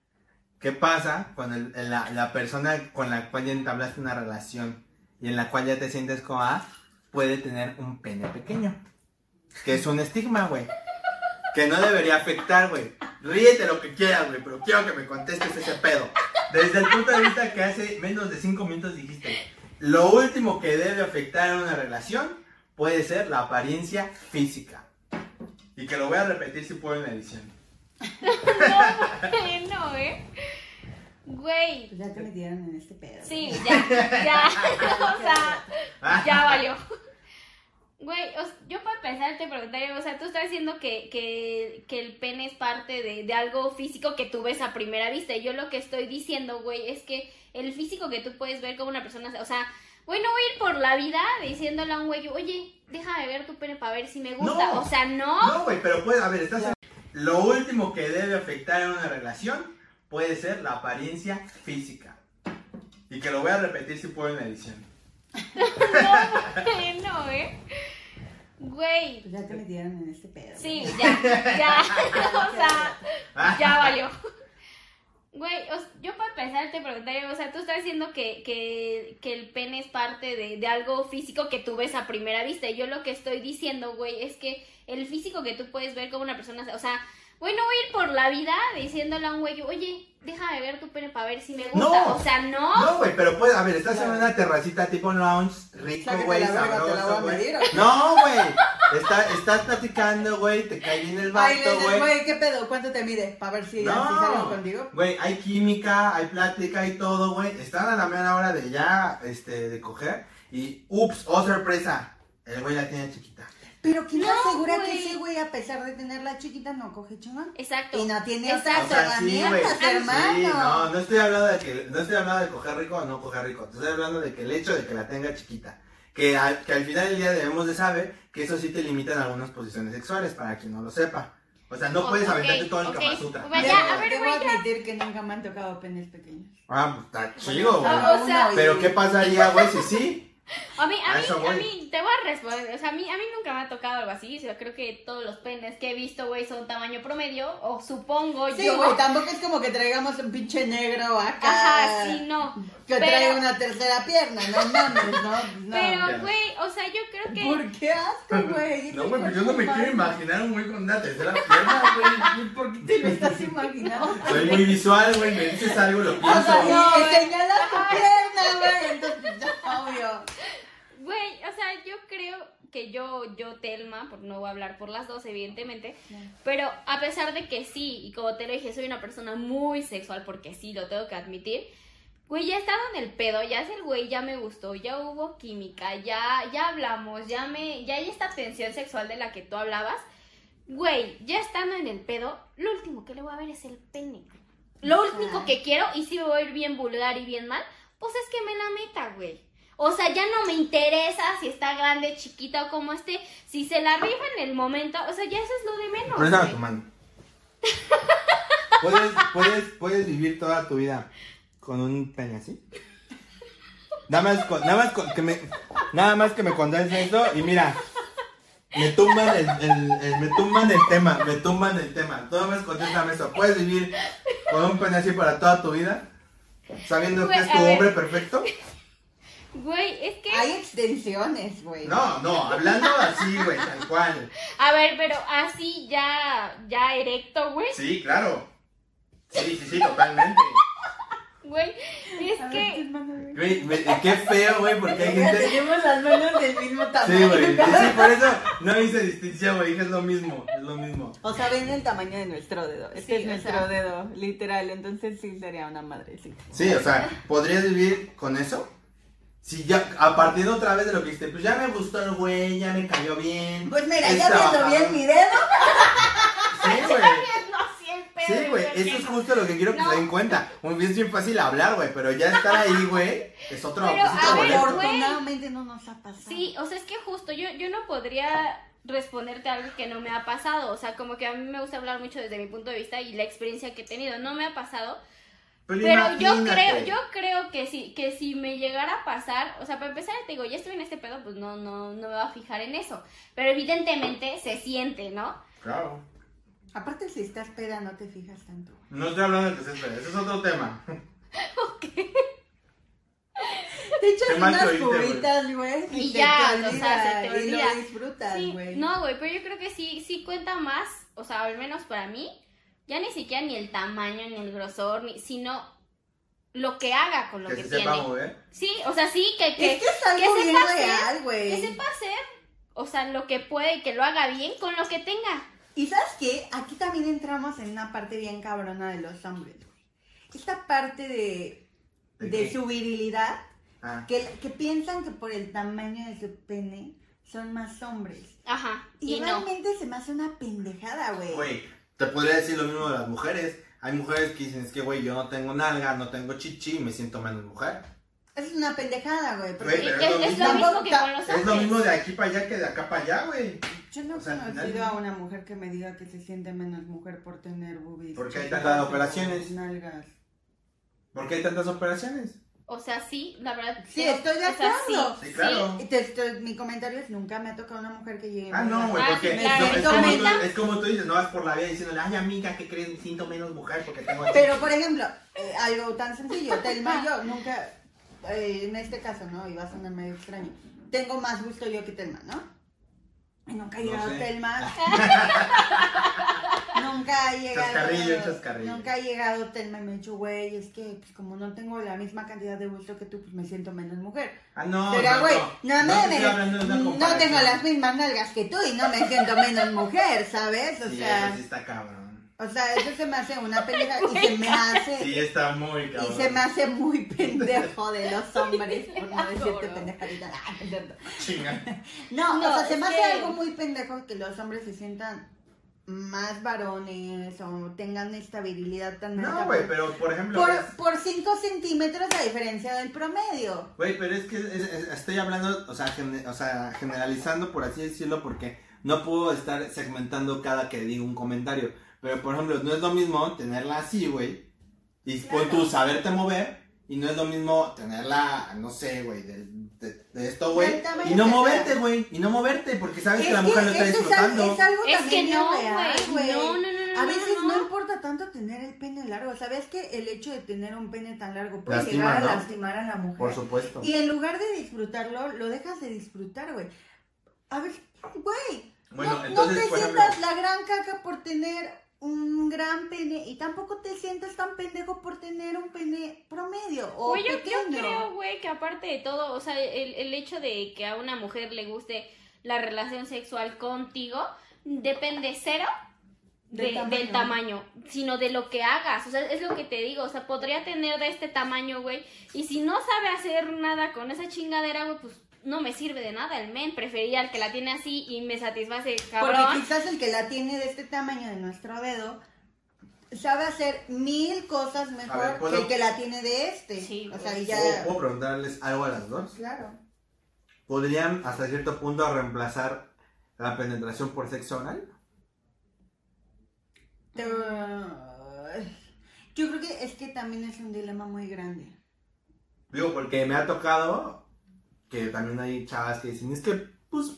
¿Qué pasa con el- la, la persona con la cual ya entablaste una relación y en la cual ya te sientes como ah, puede tener un pene pequeño? Que es un estigma, güey. Que no debería afectar, güey. Ríete lo que quieras, güey, pero quiero que me contestes ese pedo. Desde el punto de vista que hace menos de cinco minutos dijiste, lo último que debe afectar en una relación puede ser la apariencia física. Y que lo voy a repetir si puedo en la edición. No, no, ¿eh? Güey. Pues ya te metieron en este pedo. Sí, ya, ya. o sea, ya valió. Güey, yo para empezar te preguntaría, o sea, tú estás diciendo que, que, que el pene es parte de, de algo físico que tú ves a primera vista. Y yo lo que estoy diciendo, güey, es que el físico que tú puedes ver como una persona, o sea, güey, no voy a ir por la vida diciéndole a un güey, oye, déjame ver tu pene para ver si me gusta. No. O sea, no. No, güey, pero puede, a ver, estás... Lo último que debe afectar en una relación puede ser la apariencia física. Y que lo voy a repetir si puedo en la edición. No, no, ¿eh? Güey, Pues ya te metieron en este pedo. sí, ya, ya, o sea, ya valió. Güey, o sea, yo para empezar te preguntaría, o sea, tú estás diciendo que, que, que el pene es parte de, de algo físico que tú ves a primera vista. Y yo lo que estoy diciendo, güey, es que el físico que tú puedes ver como una persona, o sea, güey, no voy a ir por la vida diciéndole a un güey, oye, déjame ver tu pene para ver si me gusta. No. O sea, no. No, güey, pero puede, a ver, estás Claro. en una terracita tipo lounge, rico, güey, sabroso. No, güey. Está, estás platicando, güey, te cae bien el Ay, vato, güey. güey, ¿qué pedo? ¿Cuánto te mide? Para ver si ya si salgo No, contigo. güey, hay química, hay plática y todo, güey. Están a la mera hora de ya, este, de coger. Y, ups, oh sorpresa, el güey la tiene chiquita. Pero ¿quién No, asegura güey. que ese güey, a pesar de tenerla chiquita, no coge chingón? Exacto. Y no tiene Exacto. esas O sea, sí, güey. herramientas, Sí, hermano. no, no estoy hablando de que, no estoy hablando de coger rico o no coger rico. Te Estoy hablando de que el hecho de que la tenga chiquita. Que al, que al final del día debemos de saber que eso sí te limita en algunas posiciones sexuales, para quien no lo sepa. O sea, no puedes aventarte todo el ok. Kama Sutra. Bueno, Debo, ya, a ver, debo güey, ya. admitir que nunca me han tocado penes pequeños. Ah, pues está chido, güey. Ah, o sea- Pero ¿qué pasaría, güey, si sí? A mí, a A mí, a mí, te voy a responder, o sea, a mí, a mí nunca me ha tocado algo así, o sea, creo que todos los penes que he visto, güey, son tamaño promedio, o supongo Sí, yo. güey, tampoco es como que traigamos un pinche negro acá. Ajá, sí, no. Que Pero- trae una tercera pierna, no mames, no. no. Pero, güey, o sea, yo creo que... ¿Por qué asco, güey? No, güey, pues yo no me quiero imaginar un güey con una tercera pierna, güey. ¿Por qué Te lo estás imaginando. Soy muy visual, güey, me dices algo, lo O pienso. sea, güey. no, señalas tu pierna, güey. Entonces, ya, obvio. Güey, o sea, yo creo que yo, yo, Telma, porque no voy a hablar por las dos, evidentemente, pero a pesar de que sí, y como te lo dije, soy una persona muy sexual, porque sí, lo tengo que admitir, güey, ya estando en el pedo, ya es el güey, ya me gustó, ya hubo química, ya, ya hablamos, ya me, ya hay esta tensión sexual de la que tú hablabas, güey, ya estando en el pedo, lo último que le voy a ver es el pene. Lo único que quiero, y si me voy a ir bien vulgar y bien mal, pues es que me la meta, güey. O sea, ya no me interesa si está grande, chiquita o como esté. Si se la rifa en el momento, o sea, ya eso es lo de menos. Préstame tu mano. ¿Puedes, puedes, puedes vivir toda tu vida con un pene así? Nada más, con- nada más con- que me, nada más que me condense esto y mira, me tumban el, el- el- me tumban el tema, me tumban el tema. Nada más contéstame eso. ¿Puedes vivir con un pene así para toda tu vida? Sabiendo que es tu ver. hombre perfecto. Güey, es que. Hay extensiones, güey. No, no, hablando así, güey, tal cual. A ver, pero así ya, ya erecto, güey. Sí, claro. Sí, sí, sí, totalmente. Güey, es A ver, que. manos, güey. Me- qué feo, güey, porque hay gente... Tenemos las manos del mismo tamaño. Sí, güey, sí, por eso no hice distinción, güey, dije es lo mismo, es lo mismo. O sea, ven el tamaño de nuestro dedo. Este Sí, es o nuestro sea. dedo, literal. Entonces sí sería una madrecita. Sí, o sea, ¿podrías vivir con eso? Si ya, a partir de otra vez de lo que dijiste, pues ya me gustó el güey, ya me cayó bien. Pues mira, ya viendo bien mi dedo. Sí, güey. Sí, güey, eso es justo lo que quiero que No. se den cuenta. Muy bien, es bien fácil hablar, güey, pero ya estar ahí, güey, es otro, Pero, es otro a ver, boleto. güey. Afortunadamente no nos ha pasado. Sí, o sea, es que justo yo, yo no podría responderte algo que no me ha pasado. O sea, como que a mí me gusta hablar mucho desde mi punto de vista y la experiencia que he tenido. No me ha pasado. Pero yo creo, yo creo que si, que si me llegara a pasar, o sea, para empezar te digo, ya estoy en este pedo, pues no, no, no me va a fijar en eso. Pero evidentemente se siente, ¿no? Claro. Aparte, si estás peda, no te fijas tanto. No estoy hablando de que se espera, ese es otro tema. Te echas unas cubitas, güey. Y te ya, te o sea, se te olvida, Y lo disfrutas, Sí, güey. no, güey, pero yo creo que sí, sí cuenta más, o sea, al menos para mí, ya ni siquiera ni el tamaño, ni el grosor, ni, sino lo que haga con lo que, Que se tiene. sepa mover. Sí, o sea, sí, que, que, Es que es algo que bien sepa hacer, real, güey. que sepa hacer, o sea, lo que puede y que lo haga bien con lo que tenga. Y sabes qué, aquí también entramos en una parte bien cabrona de los hombres. güey. Esta parte de, ¿De de su virilidad, Ah. que, que piensan que por el tamaño de su pene son más hombres. Ajá, Y, y, no. realmente se me hace una pendejada, güey. Güey, te podría decir lo mismo de las mujeres. Hay mujeres que dicen, es que, güey, yo no tengo nalga, no tengo chichi y me siento menos mujer. Es una pendejada, güey. porque pero es lo es mismo. lo mismo que con los Es lo hombres. mismo de aquí para allá que de acá para allá, güey. Yo no he o sea, al conocido final- a una mujer que me diga que se siente menos mujer por tener boobies. Porque hay tantas operaciones. Nalgas. ¿Por qué hay tantas operaciones? O sea, sí, la verdad. Sí, creo- estoy de o sea, acuerdo. Sí, claro. Y te- te- mi comentario es, nunca me ha tocado una mujer que llegue... Ah, no, güey, Ah, porque sí, no, claro. es, como tú, es como tú dices, no vas por la vida diciéndole, ay amiga, ¿qué crees? Me siento menos mujer porque tengo así". Pero, por ejemplo, eh, algo tan sencillo, Telma y yo nunca, eh, en este caso, ¿no? Y va a sonar medio extraño. Tengo más gusto yo que Telma, ¿no? Y nunca No llegado sé. Telma. nunca ha llegado. Chascarrillo, chascarrillo. Nunca ha llegado Telma y me ha dicho, güey, es que pues, como no tengo la misma cantidad de gusto que tú, pues me siento menos mujer. Ah, no, Será, no, güey, no, no, no me- una no tengo las mismas nalgas que tú y no me siento menos mujer, ¿sabes? O Sí, sea, eso sí está cabrón. o sea, eso se me hace una pendeja y se me hace... Sí, está muy cabrón. Y se me hace muy pendejo de los hombres, por no decirte pendejadita. Ah. Chinga. No, No, o sea, se me hace que- algo muy pendejo que los hombres se sientan más varones o tengan esta virilidad tan No, güey, por- pero por ejemplo... por, por 5 centímetros a diferencia del promedio. Güey, pero es que es- es- estoy hablando, o sea, gene- o sea, generalizando, por así decirlo, porque no puedo estar segmentando cada que digo un comentario. Pero, por ejemplo, no es lo mismo tenerla así, güey, y pon tú saberte mover, y no es lo mismo tenerla, no sé, güey, de, de- de esto, güey, y no moverte, güey, y no moverte, porque sabes Es que la mujer lo está disfrutando. Es, algo Es también que no, real, güey. No, no, no, no. A veces no. no. importa tanto tener el pene largo. ¿Sabes que el hecho de tener un pene tan largo puede Lastima, llegar a ¿no? lastimar a la mujer? Por supuesto. Y en lugar de disfrutarlo, lo dejas de disfrutar, güey. A ver, güey. Bueno, no, entonces, no te ejemplo- sientas la gran caca por tener un gran pene y tampoco te sientas tan pendejo por tener un pene promedio o Güey, yo, yo creo, güey, que aparte de todo, o sea, el, el hecho de que a una mujer le guste la relación sexual contigo depende cero Del de- tamaño. del tamaño, sino de lo que hagas. O sea, es lo que te digo. O sea, podría tener de este tamaño, güey. Y si no sabe hacer nada con esa chingadera, güey, pues no me sirve de nada el men. Preferiría el que la tiene así y me satisface, Porque cabrón. quizás el que la tiene de este tamaño de nuestro dedo sabe hacer mil cosas mejor A ver, ¿puedo- que el que la tiene de este. Sí, o sea, pues. y ya. ¿Puedo, puedo preguntarles algo a las dos? Claro. ¿Podrían hasta cierto punto reemplazar la penetración por sexo? Te- Yo creo que es que también es un dilema muy grande. Digo, porque me ha tocado que también hay chavas que dicen, es que, pues,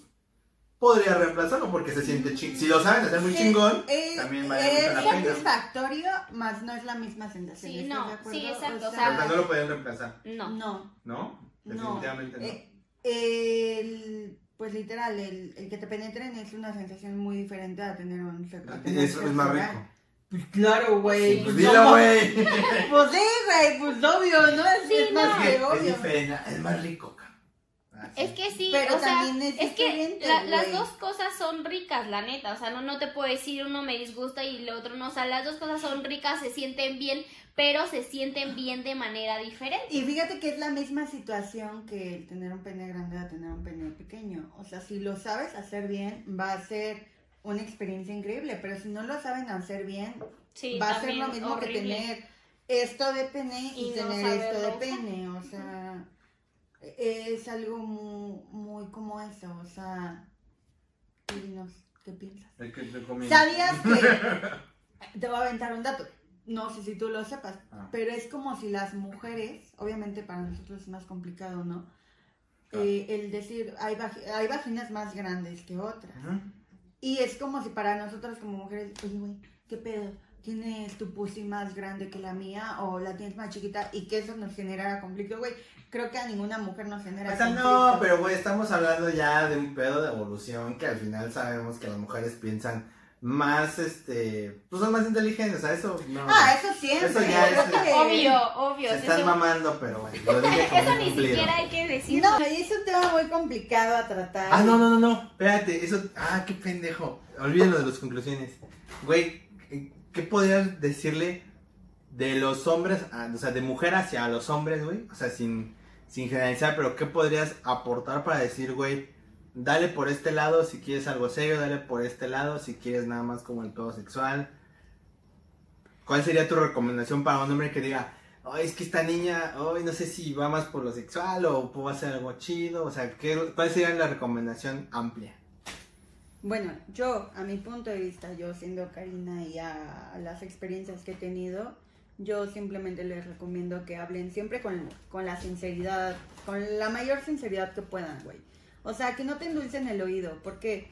podría reemplazarlo porque se siente chingón. Si lo saben hacer muy Sí, chingón, eh, también vale es mucho la pena. satisfactorio, más no es la misma sensación. Sí, ¿estás no, sí, exacto, o o sea, sea, no lo pueden reemplazar, No. no, ¿no? no. Definitivamente no. Eh, el- pues literal, el, el que te penetren es una sensación muy diferente a tener un sexo. tener es, es más rico. Pues claro, güey. Sí. Pues dilo, no, güey. Pues sí, güey, pues obvio, ¿no? Es, Sí, es más no. que Es obvio. diferente, es más rico, cabrón. Es que sí, Pero o sea, también es es, que la- las dos cosas son ricas, la neta, o sea, no, no te puedo decir uno me disgusta y el otro no, o sea, las dos cosas son ricas, se sienten bien, pero se sienten bien de manera diferente. Y fíjate que es la misma situación que el tener un pene grande a tener un pene pequeño. O sea, si lo sabes hacer bien, va a ser una experiencia increíble, pero si no lo saben hacer bien, Sí, va a ser lo mismo que tener esto de pene y, Y no tener esto de pene. O sea, es algo muy, muy como eso. O sea, dinos, ¿qué piensas? Es que te comiendo. ¿Sabías que... Te voy a aventar un dato. No sé si tú lo sepas, Ah. pero es como si las mujeres, obviamente para nosotros es más complicado, ¿no? Claro. Eh, el decir, hay, hay vaginas más grandes que otras. Y es como si para nosotros como mujeres, oye, güey, ¿qué pedo? ¿Tienes tu pussy más grande que la mía o la tienes más chiquita? Y que eso nos generara conflicto, güey. Creo que a ninguna mujer nos genera O sea, conflicto. no, pero güey, estamos hablando ya de un pedo de evolución que al final sabemos que las mujeres piensan más, este, pues son más inteligentes, a eso no. Ah, eso siempre. Eso ya Creo es- que- Obvio, obvio. Se eso- están mamando, pero bueno, lo dije como Eso ni cumplido. siquiera hay que decirlo. No, es un tema muy complicado a tratar. Ah, no, no, no, no, espérate, eso, ah, qué pendejo, olvídenlo de las conclusiones. Güey, ¿qué podrías decirle de los hombres, a- o sea, de mujer hacia los hombres, güey? O sea, sin, sin generalizar, pero ¿qué podrías aportar para decir, güey, dale por este lado si quieres algo serio, dale por este lado si quieres nada más como el todo sexual? ¿Cuál sería tu recomendación para un hombre que diga, Ay, es que esta niña, hoy no sé si va más por lo sexual o puedo hacer algo chido? O sea, ¿qué, ¿cuál sería la recomendación amplia? Bueno, yo, a mi punto de vista, yo siendo Karina y a las experiencias que he tenido, yo simplemente les recomiendo que hablen siempre con, con la sinceridad, con la mayor sinceridad que puedan, güey. O sea, que no te endulcen el oído, porque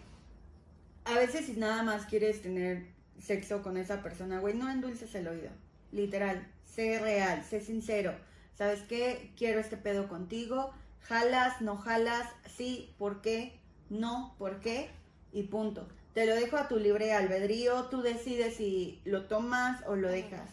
a veces si nada más quieres tener sexo con esa persona, güey, no endulces el oído. Literal, sé real, sé sincero. ¿Sabes qué? Quiero este pedo contigo. Jalas, no jalas, sí, ¿por qué? No, ¿por qué? Y punto. Te lo dejo a tu libre albedrío, tú decides si lo tomas o lo dejas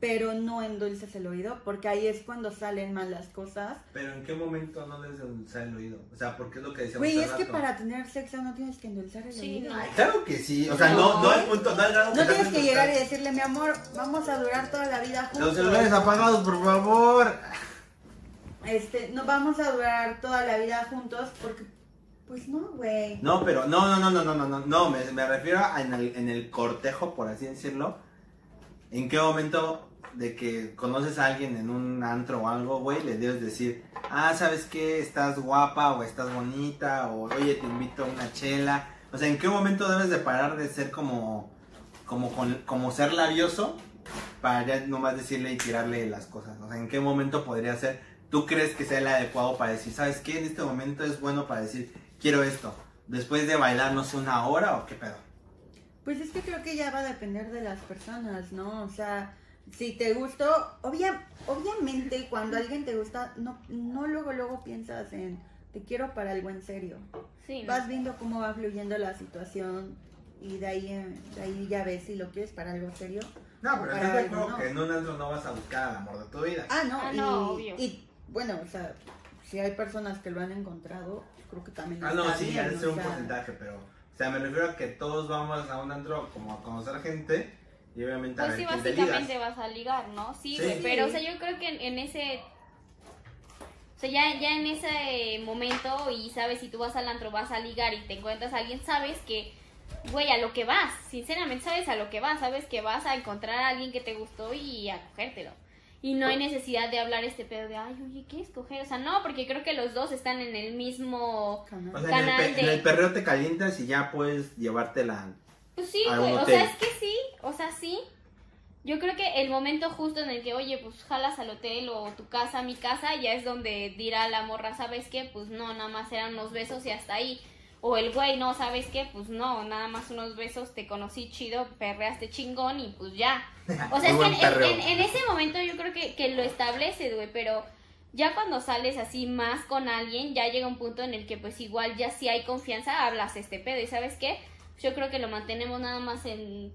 pero no endulces el oído, porque ahí es cuando salen mal las cosas. Pero ¿en qué momento no debes endulzar el oído? O sea, porque es lo que decíamos Güey, es que para tener sexo no tienes que endulzar el Sí, oído. no. Claro que sí, o sea, no, no, al punto, no al grado No tienes que llegar y decirle, mi amor, vamos a durar toda la vida juntos. Los celulares apagados, por favor. Este, no vamos a durar toda la vida juntos porque, pues no, güey. No, pero no, no, no, no, no, no, no, no, me, me refiero a en el, cortejo, por así decirlo. ¿En qué momento de que conoces a alguien en un antro o algo, güey, le debes decir, ah, ¿sabes qué? Estás guapa o estás bonita o oye, te invito a una chela? O sea, ¿en qué momento debes de parar de ser como, como, con- como ser labioso para ya nomás decirle y tirarle las cosas? O sea, ¿en qué momento podría ser? ¿Tú crees que sea el adecuado para decir, ¿sabes qué? En este momento es bueno para decir, quiero esto. Después de bailar, no sé, una hora o qué pedo. Pues es que creo que ya va a depender de las personas, ¿no? O sea, si te gustó, obvia, obviamente cuando alguien te gusta, no, no luego, luego piensas en, te quiero para algo en serio. Sí, ¿no? Vas viendo cómo va fluyendo la situación y de ahí, eh, de ahí ya ves si lo quieres para algo serio. No, pero no. que en un antro no vas a buscar al amor de tu vida. Ah, no, Ah, y, obvio. y bueno, o sea, si hay personas que lo han encontrado, creo que también Ah, no, sí, bien, ha de ser un sea, porcentaje, pero. O sea, me refiero a que todos vamos a un antro como a conocer gente y obviamente a Pues ver sí, te básicamente vas a ligar, ¿no? Sí, Sí. güey, pero o sea, yo creo que en, en ese... O sea, ya, ya en ese momento y sabes si tú vas al antro, vas a ligar y te encuentras a alguien, sabes que, güey, a lo que vas, sinceramente sabes a lo que vas, sabes que vas a encontrar a alguien que te gustó y a cogértelo. Y no hay necesidad de hablar este pedo de, ay, oye, ¿qué escoger? O sea, no, porque creo que los dos están en el mismo... canal. O sea, en el, de- en el perreo te calientas y ya puedes llevártela. Pues sí, a güey. O sea, es que sí. O sea, sí. Yo creo que el momento justo en el que, oye, pues jalas al hotel o tu casa, mi casa, ya es donde dirá la morra, ¿sabes qué? Pues no, nada más eran unos besos y hasta ahí. O el güey, no, ¿sabes qué? Pues no, nada más unos besos, te conocí chido, perreaste chingón y pues ya. O sea, es que en, perreo. en- en ese momento yo creo que, que lo estableces, güey, pero ya cuando sales así más con alguien, ya llega un punto en el que pues igual ya si hay confianza, hablas este pedo y ¿sabes qué? Yo creo que lo mantenemos nada más en,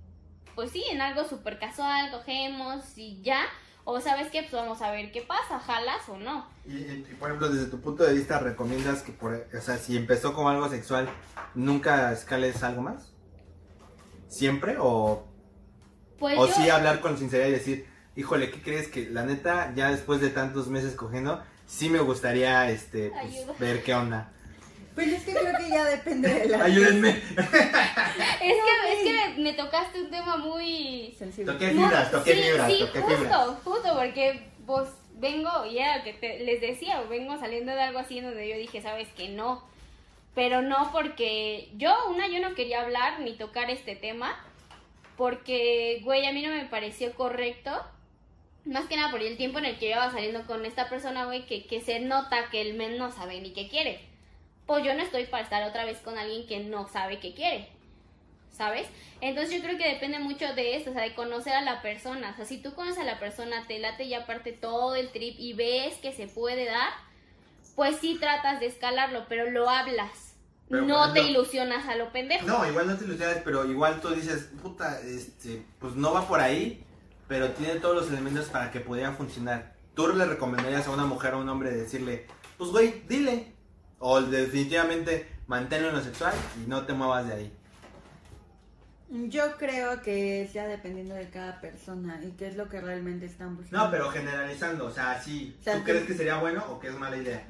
pues sí, en algo súper casual, cogemos y ya. O sabes qué, pues vamos a ver qué pasa, jalas o no. Y, y, y, por ejemplo, desde tu punto de vista, ¿recomiendas que, por, o sea, si empezó como algo sexual, nunca escales algo más? ¿Siempre? ¿O, Pues o yo, sí hablar con sinceridad y decir, híjole, ¿qué crees que la neta, ya después de tantos meses cogiendo, sí me gustaría este, pues, ver qué onda? Pues es que creo que ya depende de la Ayúdenme. es que, es que me, me tocaste un tema muy... sensible. Toqué fibras, toqué sí, fibras, sí, toqué justo, fibras. justo, porque pues vengo, y era lo que te- les decía, vengo saliendo de algo así en donde yo dije, sabes que no, pero no porque yo, una, yo no quería hablar ni tocar este tema, porque, güey, a mí no me pareció correcto, más que nada por el tiempo en el que yo iba saliendo con esta persona, güey, que, que se nota que el men no sabe ni qué quiere. Pues yo no estoy para estar otra vez con alguien que no sabe qué quiere. ¿sabes? Entonces yo creo que depende mucho de esto, o sea, de conocer a la persona. O sea, si tú conoces a la persona, te late ya aparte todo el trip y ves que se puede dar, pues sí tratas de escalarlo, pero lo hablas. Pero, no te ilusionas a lo pendejo. No, igual no te ilusionas, pero igual tú dices, puta, este, pues no va por ahí, pero tiene todos los elementos para que pudiera funcionar. ¿Tú le recomendarías a una mujer o a un hombre decirle, pues güey, dile? O definitivamente manténlo en lo sexual y no te muevas de ahí. Yo creo que sea dependiendo de cada persona y qué es lo que realmente están buscando. No, pero generalizando, o sea, sí, O sea, ¿tú crees que sería bueno o que es mala idea?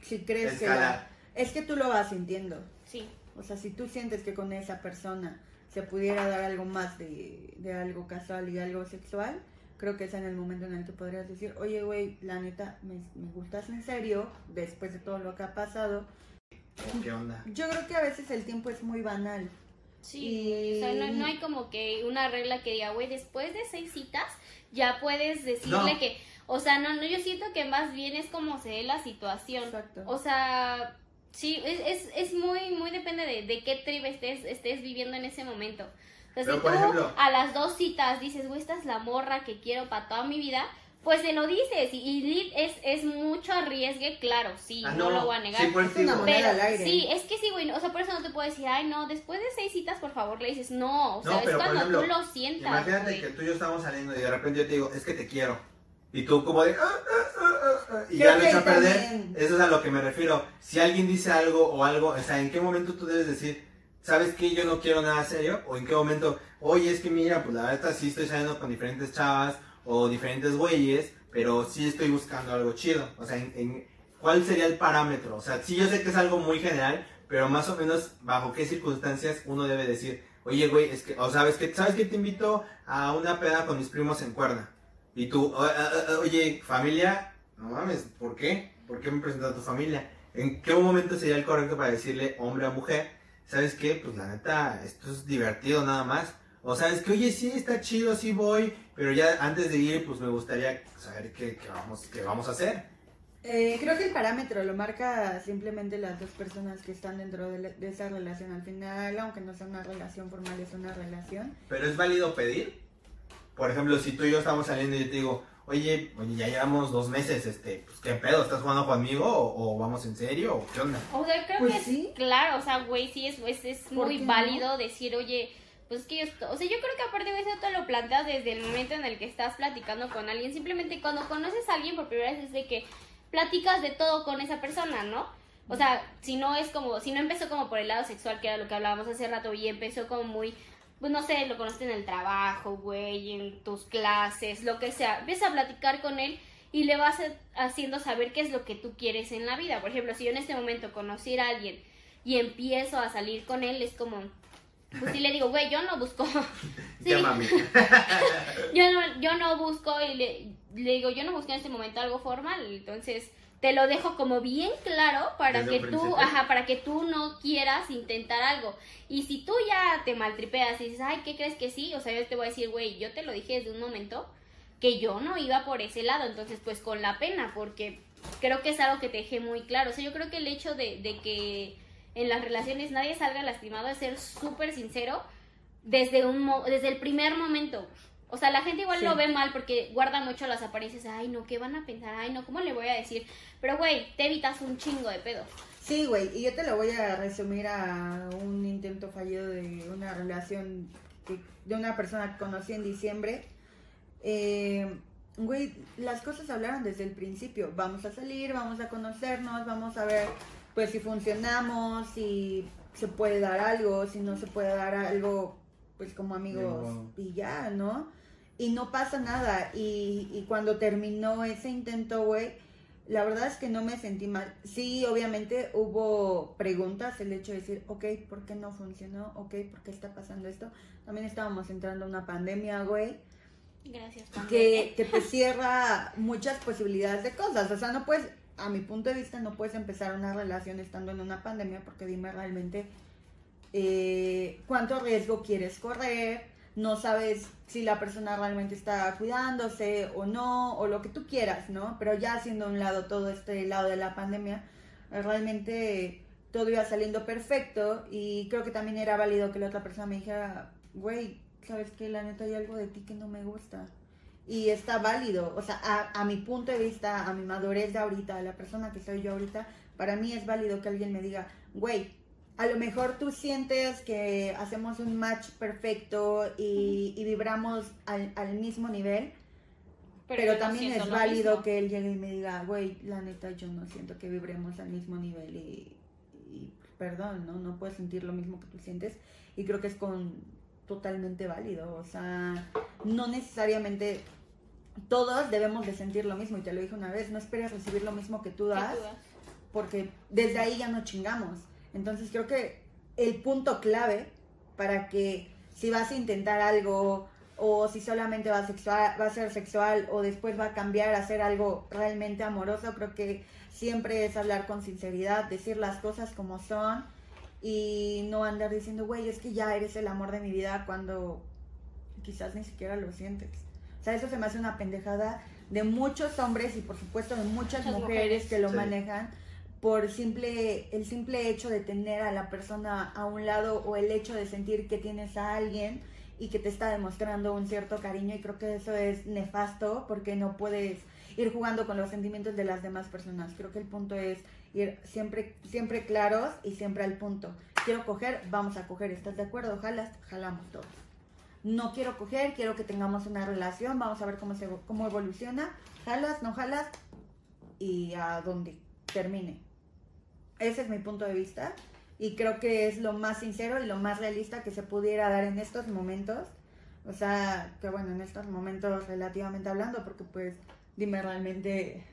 Si crees Escalar. que... Es que tú lo vas sintiendo. Sí. O sea, si tú sientes que con esa persona se pudiera dar algo más de, de algo casual y algo sexual, creo que es en el momento en el que podrías decir, oye, güey, la neta, me, me gustas en serio, después de todo lo que ha pasado. ¿O qué onda? Yo creo que a veces el tiempo es muy banal. Sí, Y- o sea, no, no hay como que una regla que diga, güey, después de seis citas ya puedes decirle No. que, o sea, no, no, yo siento que más bien es como se dé la situación. Exacto. O sea, sí, es, es, es muy, muy depende de, de qué trip estés, estés viviendo en ese momento. Pero, si por tú ejemplo- a las dos citas dices, güey, esta es la morra que quiero para toda mi vida, pues se lo dices. Y, y Lid es, es mucho arriesgue, claro, sí, Ah, no, lo voy a negar. Sí, pues Es una digo. moneda. Pero al aire. sí, es que sí, güey, o sea, por eso no te puedo decir, ay, no, después de seis citas, por favor, le dices, no, o sea, No, es pero, cuando ejemplo, tú lo sientas. Imagínate güey. que tú y yo estamos saliendo y de repente yo te digo, es que te quiero. Y tú como de... "Ah, ah, ah, ah, ah", y Creo ya lo echo a perder. también. Eso es a lo que me refiero. Si alguien dice algo o algo, o sea, ¿en qué momento tú debes decir, sabes que yo no quiero nada serio? O en qué momento, oye, es que mira, pues la verdad sí estoy saliendo con diferentes chavas o diferentes güeyes, pero sí estoy buscando algo chido. O sea, en, ¿cuál sería el parámetro? O sea, sí yo sé que es algo muy general, pero más o menos bajo qué circunstancias uno debe decir, oye, güey, es que, o sabes que, ¿sabes que te invito a una peda con mis primos en Cuerna? Y tú, "O- o- o- oye, familia, no mames, ¿por qué? ¿Por qué me presentas a tu familia? ¿En qué momento sería el correcto para decirle hombre a mujer? ¿Sabes qué? Pues la neta, esto es divertido nada más. O sabes que, oye, sí, está chido, sí voy, pero ya antes de ir, pues me gustaría saber qué, qué vamos, qué vamos a hacer. Eh, creo que el parámetro lo marca simplemente las dos personas que están dentro de, la- de esa relación. Al final, aunque no sea una relación formal, es una relación. Pero es válido pedir. Por ejemplo, si tú y yo estamos saliendo y yo te digo, oye, oye, ya llevamos dos meses, este, pues qué pedo, ¿estás jugando conmigo o, o vamos en serio o qué onda? O sea, creo Pues que es claro, o sea, güey, sí es, es, es ¿Por muy no? válido decir, oye, pues que yo, esto- o sea, yo creo que aparte de eso te lo planteas desde el momento en el que estás platicando con alguien, simplemente cuando conoces a alguien por primera vez es de que platicas de todo con esa persona, ¿no? O sea, si no es como, si no empezó como por el lado sexual, que era lo que hablábamos hace rato, y empezó como muy, pues no sé, lo conociste en el trabajo, güey, en tus clases, lo que sea, empiezas a platicar con él y le vas haciendo saber qué es lo que tú quieres en la vida. Por ejemplo, si yo en este momento conociera a alguien y empiezo a salir con él, es como, pues sí le digo, güey, yo no busco, Sí. Ya mami. yo no, yo no busco y le, le digo, yo no busco en este momento algo formal, entonces te lo dejo como bien claro para Desde que tú, ajá, para que tú no quieras intentar algo. Y si tú ya te maltripeas y dices, ay, ¿qué crees que sí? O sea, yo te voy a decir, güey, yo te lo dije desde un momento que yo no iba por ese lado, entonces pues con la pena, porque creo que es algo que te dejé muy claro. O sea, yo creo que el hecho de, de que en las relaciones nadie salga lastimado es ser súper sincero desde, un mo- desde el primer momento. O sea, la gente igual Sí. lo ve mal porque guarda mucho las apariencias. Ay, no, ¿qué van a pensar? Ay, no, ¿cómo le voy a decir? Pero, güey, te evitas un chingo de pedo. Sí, güey, y yo te lo voy a resumir a un intento fallido de una relación que, de una persona que conocí en diciembre. Eh, güey, las cosas hablaron desde el principio. Vamos a salir, vamos a conocernos, vamos a ver pues si funcionamos, si se puede dar algo, si no se puede dar algo, pues como amigos y ya, ¿no? Y no pasa nada. Y, y cuando terminó ese intento, güey, la verdad es que no me sentí mal. Sí, obviamente hubo preguntas, el hecho de decir, ok, ¿por qué no funcionó? Ok, ¿por qué está pasando esto? También estábamos entrando a una pandemia, güey, Gracias, que, que te cierra muchas posibilidades de cosas. O sea, no puedes, a mi punto de vista, no puedes empezar una relación estando en una pandemia porque dime realmente eh, cuánto riesgo quieres correr, no sabes si la persona realmente está cuidándose o no, o lo que tú quieras, ¿no? Pero ya haciendo a un lado todo este lado de la pandemia, eh, realmente todo iba saliendo perfecto y creo que también era válido que la otra persona me dijera, güey, ¿sabes qué? La neta hay algo de ti que no me gusta. Y está válido, o sea, a, mi punto de vista, a mi madurez de ahorita, a la persona que soy yo ahorita, para mí es válido que alguien me diga, güey, a lo mejor tú sientes que hacemos un match perfecto y, y vibramos al, al mismo nivel, pero, también es válido mismo. que él llegue y me diga, güey, la neta yo no siento que vibremos al mismo nivel y, y, perdón, ¿no? No puedes sentir lo mismo que tú sientes y creo que es con totalmente válido, o sea, no necesariamente todos debemos de sentir lo mismo y te lo dije una vez, no esperes recibir lo mismo que tú Que das tú das. porque desde ahí ya no chingamos. Entonces creo que el punto clave para que si vas a intentar algo o si solamente va a, sexual, va a ser sexual o después va a cambiar a ser algo realmente amoroso, creo que siempre es hablar con sinceridad, decir las cosas como son y no andar diciendo, güey, es que ya eres el amor de mi vida cuando quizás ni siquiera lo sientes. O sea, eso se me hace una pendejada de muchos hombres y por supuesto de muchas, Muchas mujeres, mujeres. que lo Sí. manejan por simple el simple hecho de tener a la persona a un lado o el hecho de sentir que tienes a alguien y que te está demostrando un cierto cariño y creo que eso es nefasto porque no puedes ir jugando con los sentimientos de las demás personas. Creo que el punto es ir siempre siempre claros y siempre al punto. Quiero coger, vamos a coger, ¿estás de acuerdo? Jalas, jalamos todos. No quiero coger, quiero que tengamos una relación, vamos a ver cómo se cómo evoluciona. Jalas, no jalas y a dónde termine. Ese es mi punto de vista y creo que es lo más sincero y lo más realista que se pudiera dar en estos momentos. O sea, que bueno, en estos momentos relativamente hablando, porque pues dime realmente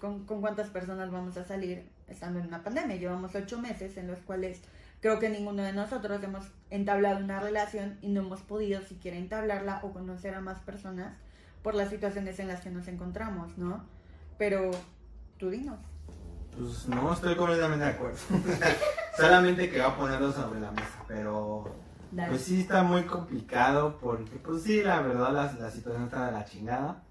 con, con cuántas personas vamos a salir estando en una pandemia. Llevamos ocho meses en los cuales creo que ninguno de nosotros hemos entablado una relación y no hemos podido siquiera entablarla o conocer a más personas por las situaciones en las que nos encontramos, ¿no? Pero tú dinos. Pues no estoy completamente de acuerdo. Solamente que va a ponerlo sobre la mesa, pero Dale. pues sí está muy complicado porque pues sí, la verdad la, la situación está de la chingada.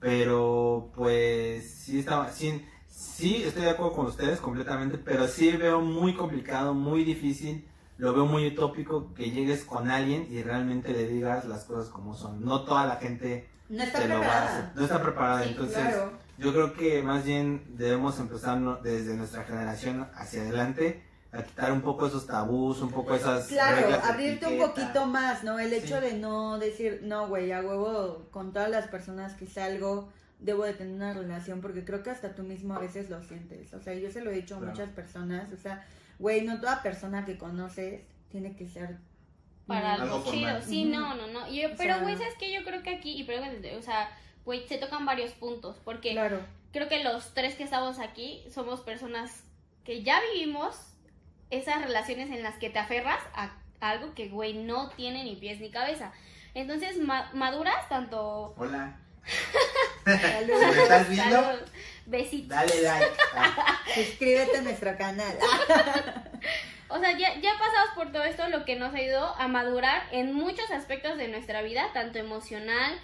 Pero pues sí está sí, sí estoy de acuerdo con ustedes completamente, pero sí veo muy complicado, muy difícil, lo veo muy utópico que llegues con alguien y realmente le digas las cosas como son. No toda la gente no está te lo va a hacer, preparada. no está preparada, Sí, entonces claro. Yo creo que más bien debemos empezar no- desde nuestra generación hacia adelante a quitar un poco esos tabús, un poco esas Claro, reglas abrirte un poquito más, ¿no? El hecho Sí. de no decir, no, güey, a huevo, con todas las personas que salgo, debo de tener una relación, porque creo que hasta tú mismo a veces lo sientes. O sea, yo se lo he dicho a muchas personas, o sea, güey, no toda persona que conoces tiene que ser... para algo, chido. Sí, no, no, no. Yo, O pero, sea- güey, ¿sabes qué? Yo creo que aquí, y pero, o sea, güey, se tocan varios puntos. Porque Claro, creo que los tres que estamos aquí somos personas que ya vivimos esas relaciones en las que te aferras a algo que, güey, no tiene ni pies ni cabeza. Entonces, ma- maduras tanto... Hola, salud. ¿me estás viendo? Besitos. Dale like. Ah, Suscríbete a nuestro canal. O sea, ya, ya pasamos por todo esto, lo que nos ayudó a madurar en muchos aspectos de nuestra vida, tanto emocional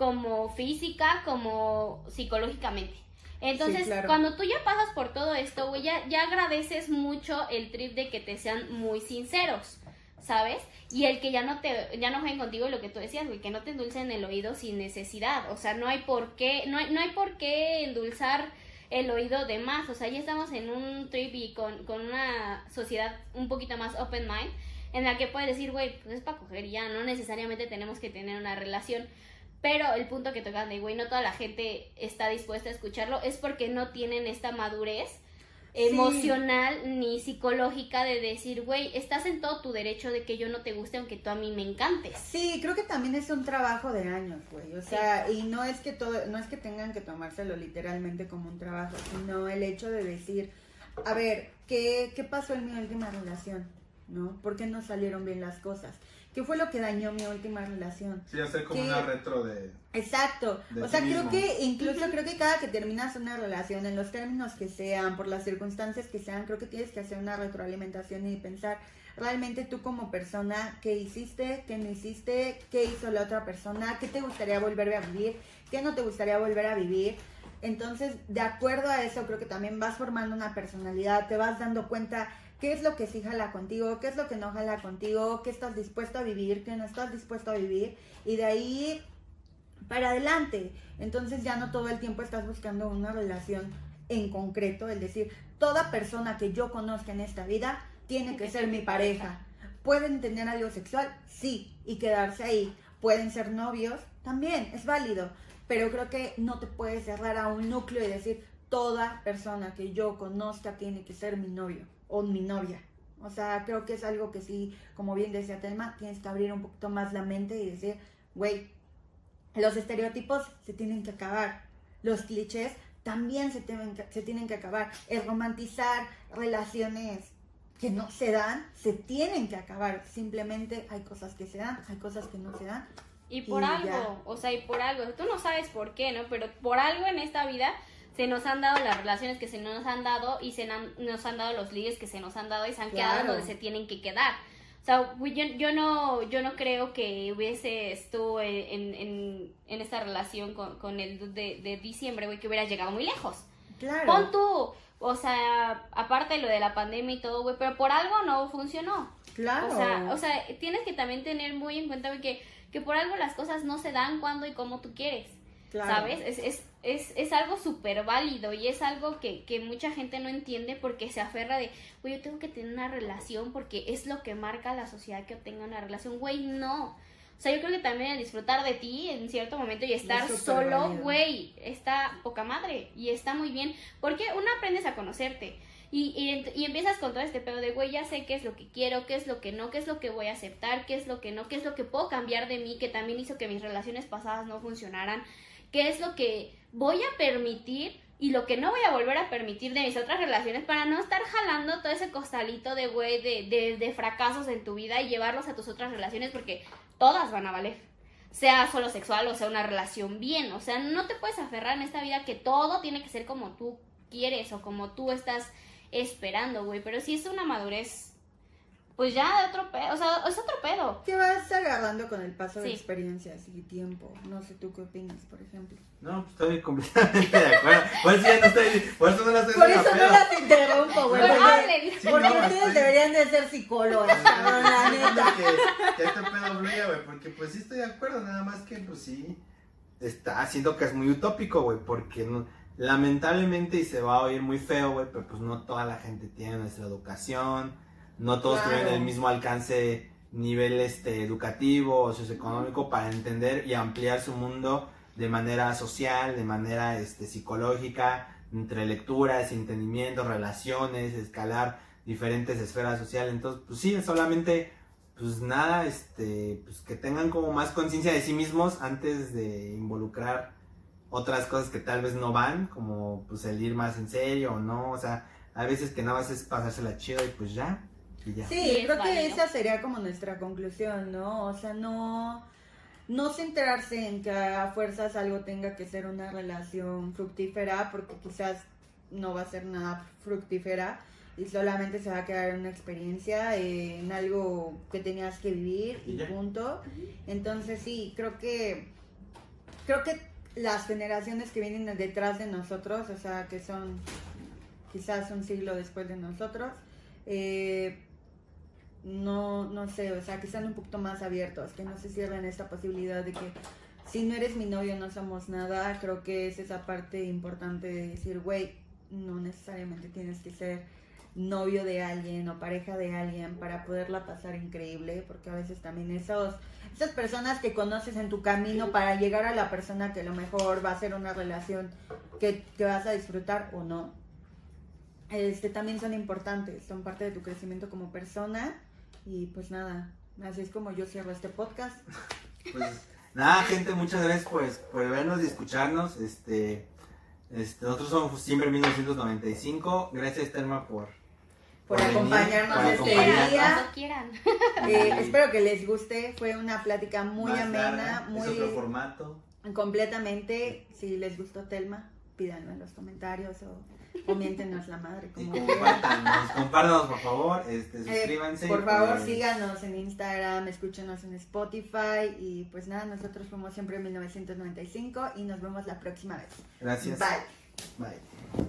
como física, como psicológicamente. Entonces, Sí, claro. cuando tú ya pasas por todo esto, güey, ya, ya agradeces mucho el trip de que te sean muy sinceros, ¿sabes? Y el que ya no te, ya no jueguen contigo lo que tú decías, güey, que no te endulcen el oído sin necesidad. O sea, no hay por qué, no hay, no hay por qué endulzar el oído de más. O sea, ya estamos en un trip y con, con una sociedad un poquito más open mind, en la que puedes decir, güey, pues es para coger ya, no necesariamente tenemos que tener una relación. Pero el punto que tocan de, güey, no toda la gente está dispuesta a escucharlo, es porque no tienen esta madurez emocional ni psicológica de decir, güey, estás en todo tu derecho de que yo no te guste aunque tú a mí me encantes. Sí, creo que también es un trabajo de años, güey. O sea, y no es que todo, no es que tengan que tomárselo literalmente como un trabajo, sino el hecho de decir, a ver, ¿qué, qué pasó en mi última relación? ¿No? ¿Por qué no salieron bien las cosas? ¿Qué fue lo que dañó mi última relación? Sí, hacer como una retro de... Exacto. De o sea, creo mismo. que incluso creo que cada que terminas una relación, en los términos que sean, por las circunstancias que sean, creo que tienes que hacer una retroalimentación y pensar realmente tú como persona, qué hiciste, qué no hiciste, qué hizo la otra persona, qué te gustaría volver a vivir, qué no te gustaría volver a vivir. Entonces, de acuerdo a eso, creo que también vas formando una personalidad, te vas dando cuenta qué es lo que sí jala contigo, qué es lo que no jala contigo, qué estás dispuesto a vivir, qué no estás dispuesto a vivir, y de ahí para adelante. Entonces ya no todo el tiempo estás buscando una relación en concreto, es decir, toda persona que yo conozca en esta vida tiene que ser mi pareja. ¿Pueden tener algo sexual? Sí, y quedarse ahí. ¿Pueden ser novios? También, es válido. Pero creo que no te puedes cerrar a un núcleo y decir, toda persona que yo conozca tiene que ser mi novio o mi novia. O sea, creo que es algo que sí, como bien decía Telma, tienes que abrir un poquito más la mente y decir, güey, los estereotipos se tienen que acabar. Los clichés también se tienen que, se tienen que acabar. El romantizar relaciones que no se dan, se tienen que acabar. Simplemente hay cosas que se dan, hay cosas que no se dan. Y por Y algo, ya. o sea, y por algo, tú no sabes por qué, ¿no? Pero por algo en esta vida se nos han dado las relaciones que se nos han dado y se han- nos han dado los ligues que se nos han dado y se han quedado Claro. donde se tienen que quedar. O sea, yo, yo no yo no creo que hubiese tú en, en, en esta relación con, con el de, de diciembre, güey, que hubiera llegado muy lejos. Claro. Pon tú, o sea, aparte de lo de la pandemia y todo, güey, pero por algo no funcionó. Claro. O sea, o sea, tienes que también tener muy en cuenta, güey, que, que por algo las cosas no se dan cuando y como tú quieres. Claro. ¿Sabes? Es, es, es, es algo súper válido y es algo que, que mucha gente no entiende porque se aferra de, güey, yo tengo que tener una relación porque es lo que marca la sociedad que tenga una relación. Güey, no. O sea, yo creo que también el disfrutar de ti en cierto momento y estar solo, güey, está poca madre y está muy bien porque uno aprendes a conocerte. Y, y, y empiezas con todo este pedo de, güey, ya sé qué es lo que quiero, qué es lo que no, qué es lo que voy a aceptar, qué es lo que no, qué es lo que puedo cambiar de mí, que también hizo que mis relaciones pasadas no funcionaran, qué es lo que voy a permitir y lo que no voy a volver a permitir de mis otras relaciones para no estar jalando todo ese costalito de, güey, de, de, de fracasos en tu vida y llevarlos a tus otras relaciones porque todas van a valer. Sea solo sexual o sea una relación bien. O sea, no te puedes aferrar en esta vida que todo tiene que ser como tú quieres o como tú estás esperando, güey. Pero si es una madurez, pues ya de otro pedo. O sea, es otro pedo. Que vas agarrando con el paso de experiencias y tiempo. No sé tú qué opinas, por ejemplo. No, pues estoy completamente de acuerdo. Por eso ya no estoy, por eso no la estoy Por eso no las interrumpo, güey. Porque- hablen. Sí, Porque no, ustedes estoy- deberían de ser psicólogas, cabrón, la neta. que, que este pedo fluya, güey, porque pues sí estoy de acuerdo, nada más que pues sí, está haciendo que es muy utópico, güey, porque no- lamentablemente y se va a oír muy feo, güey, pero pues no toda la gente tiene nuestra educación, no todos Claro. tienen el mismo alcance nivel este educativo o socioeconómico para entender y ampliar su mundo de manera social, de manera este psicológica, entre lecturas, entendimientos, relaciones, escalar diferentes esferas sociales. Entonces, pues sí, solamente, pues nada, este, pues que tengan como más conciencia de sí mismos antes de involucrar otras cosas que tal vez no van, como pues el ir más en serio o no, o sea, a veces que nada más es pasársela chido y pues ya, y ya. Sí, creo que válido. esa sería como nuestra conclusión, ¿no? O sea, no, no centrarse en que a fuerzas algo tenga que ser una relación fructífera, porque quizás no va a ser nada fructífera y solamente se va a quedar en una experiencia, eh, en algo que tenías que vivir y Y ya. punto. Entonces sí, creo que creo que las generaciones que vienen detrás de nosotros, o sea, que son quizás un siglo después de nosotros, eh, no, no sé, o sea, que sean un poquito más abiertos, que no se cierren esta posibilidad de que si no eres mi novio no somos nada, creo que es esa parte importante de decir, güey, no necesariamente tienes que ser novio de alguien o pareja de alguien para poderla pasar increíble, porque a veces también esos, esas personas que conoces en tu camino para llegar a la persona que a lo mejor va a ser una relación que, que vas a disfrutar o no, este también son importantes, son parte de tu crecimiento como persona y pues nada, así es como yo cierro este podcast. Pues nada, gente, muchas gracias pues, por vernos y escucharnos. Este, este, nosotros somos siempre 1995. Gracias, Telma, por, Por venir, acompañarnos por este acompañarnos. día. Quieran. Eh, espero que les guste, fue una plática muy Más amena, larga, muy Es otro formato. completamente. Si les gustó Telma, pídanlo en los comentarios o, o miéntenos la madre. Como compártanos, por favor. Este, Eh, suscríbanse. por favor, pues, síganos en Instagram, escúchenos en Spotify y pues nada, nosotros fuimos siempre en 1995 y nos vemos la próxima vez. Gracias. Bye. Bye.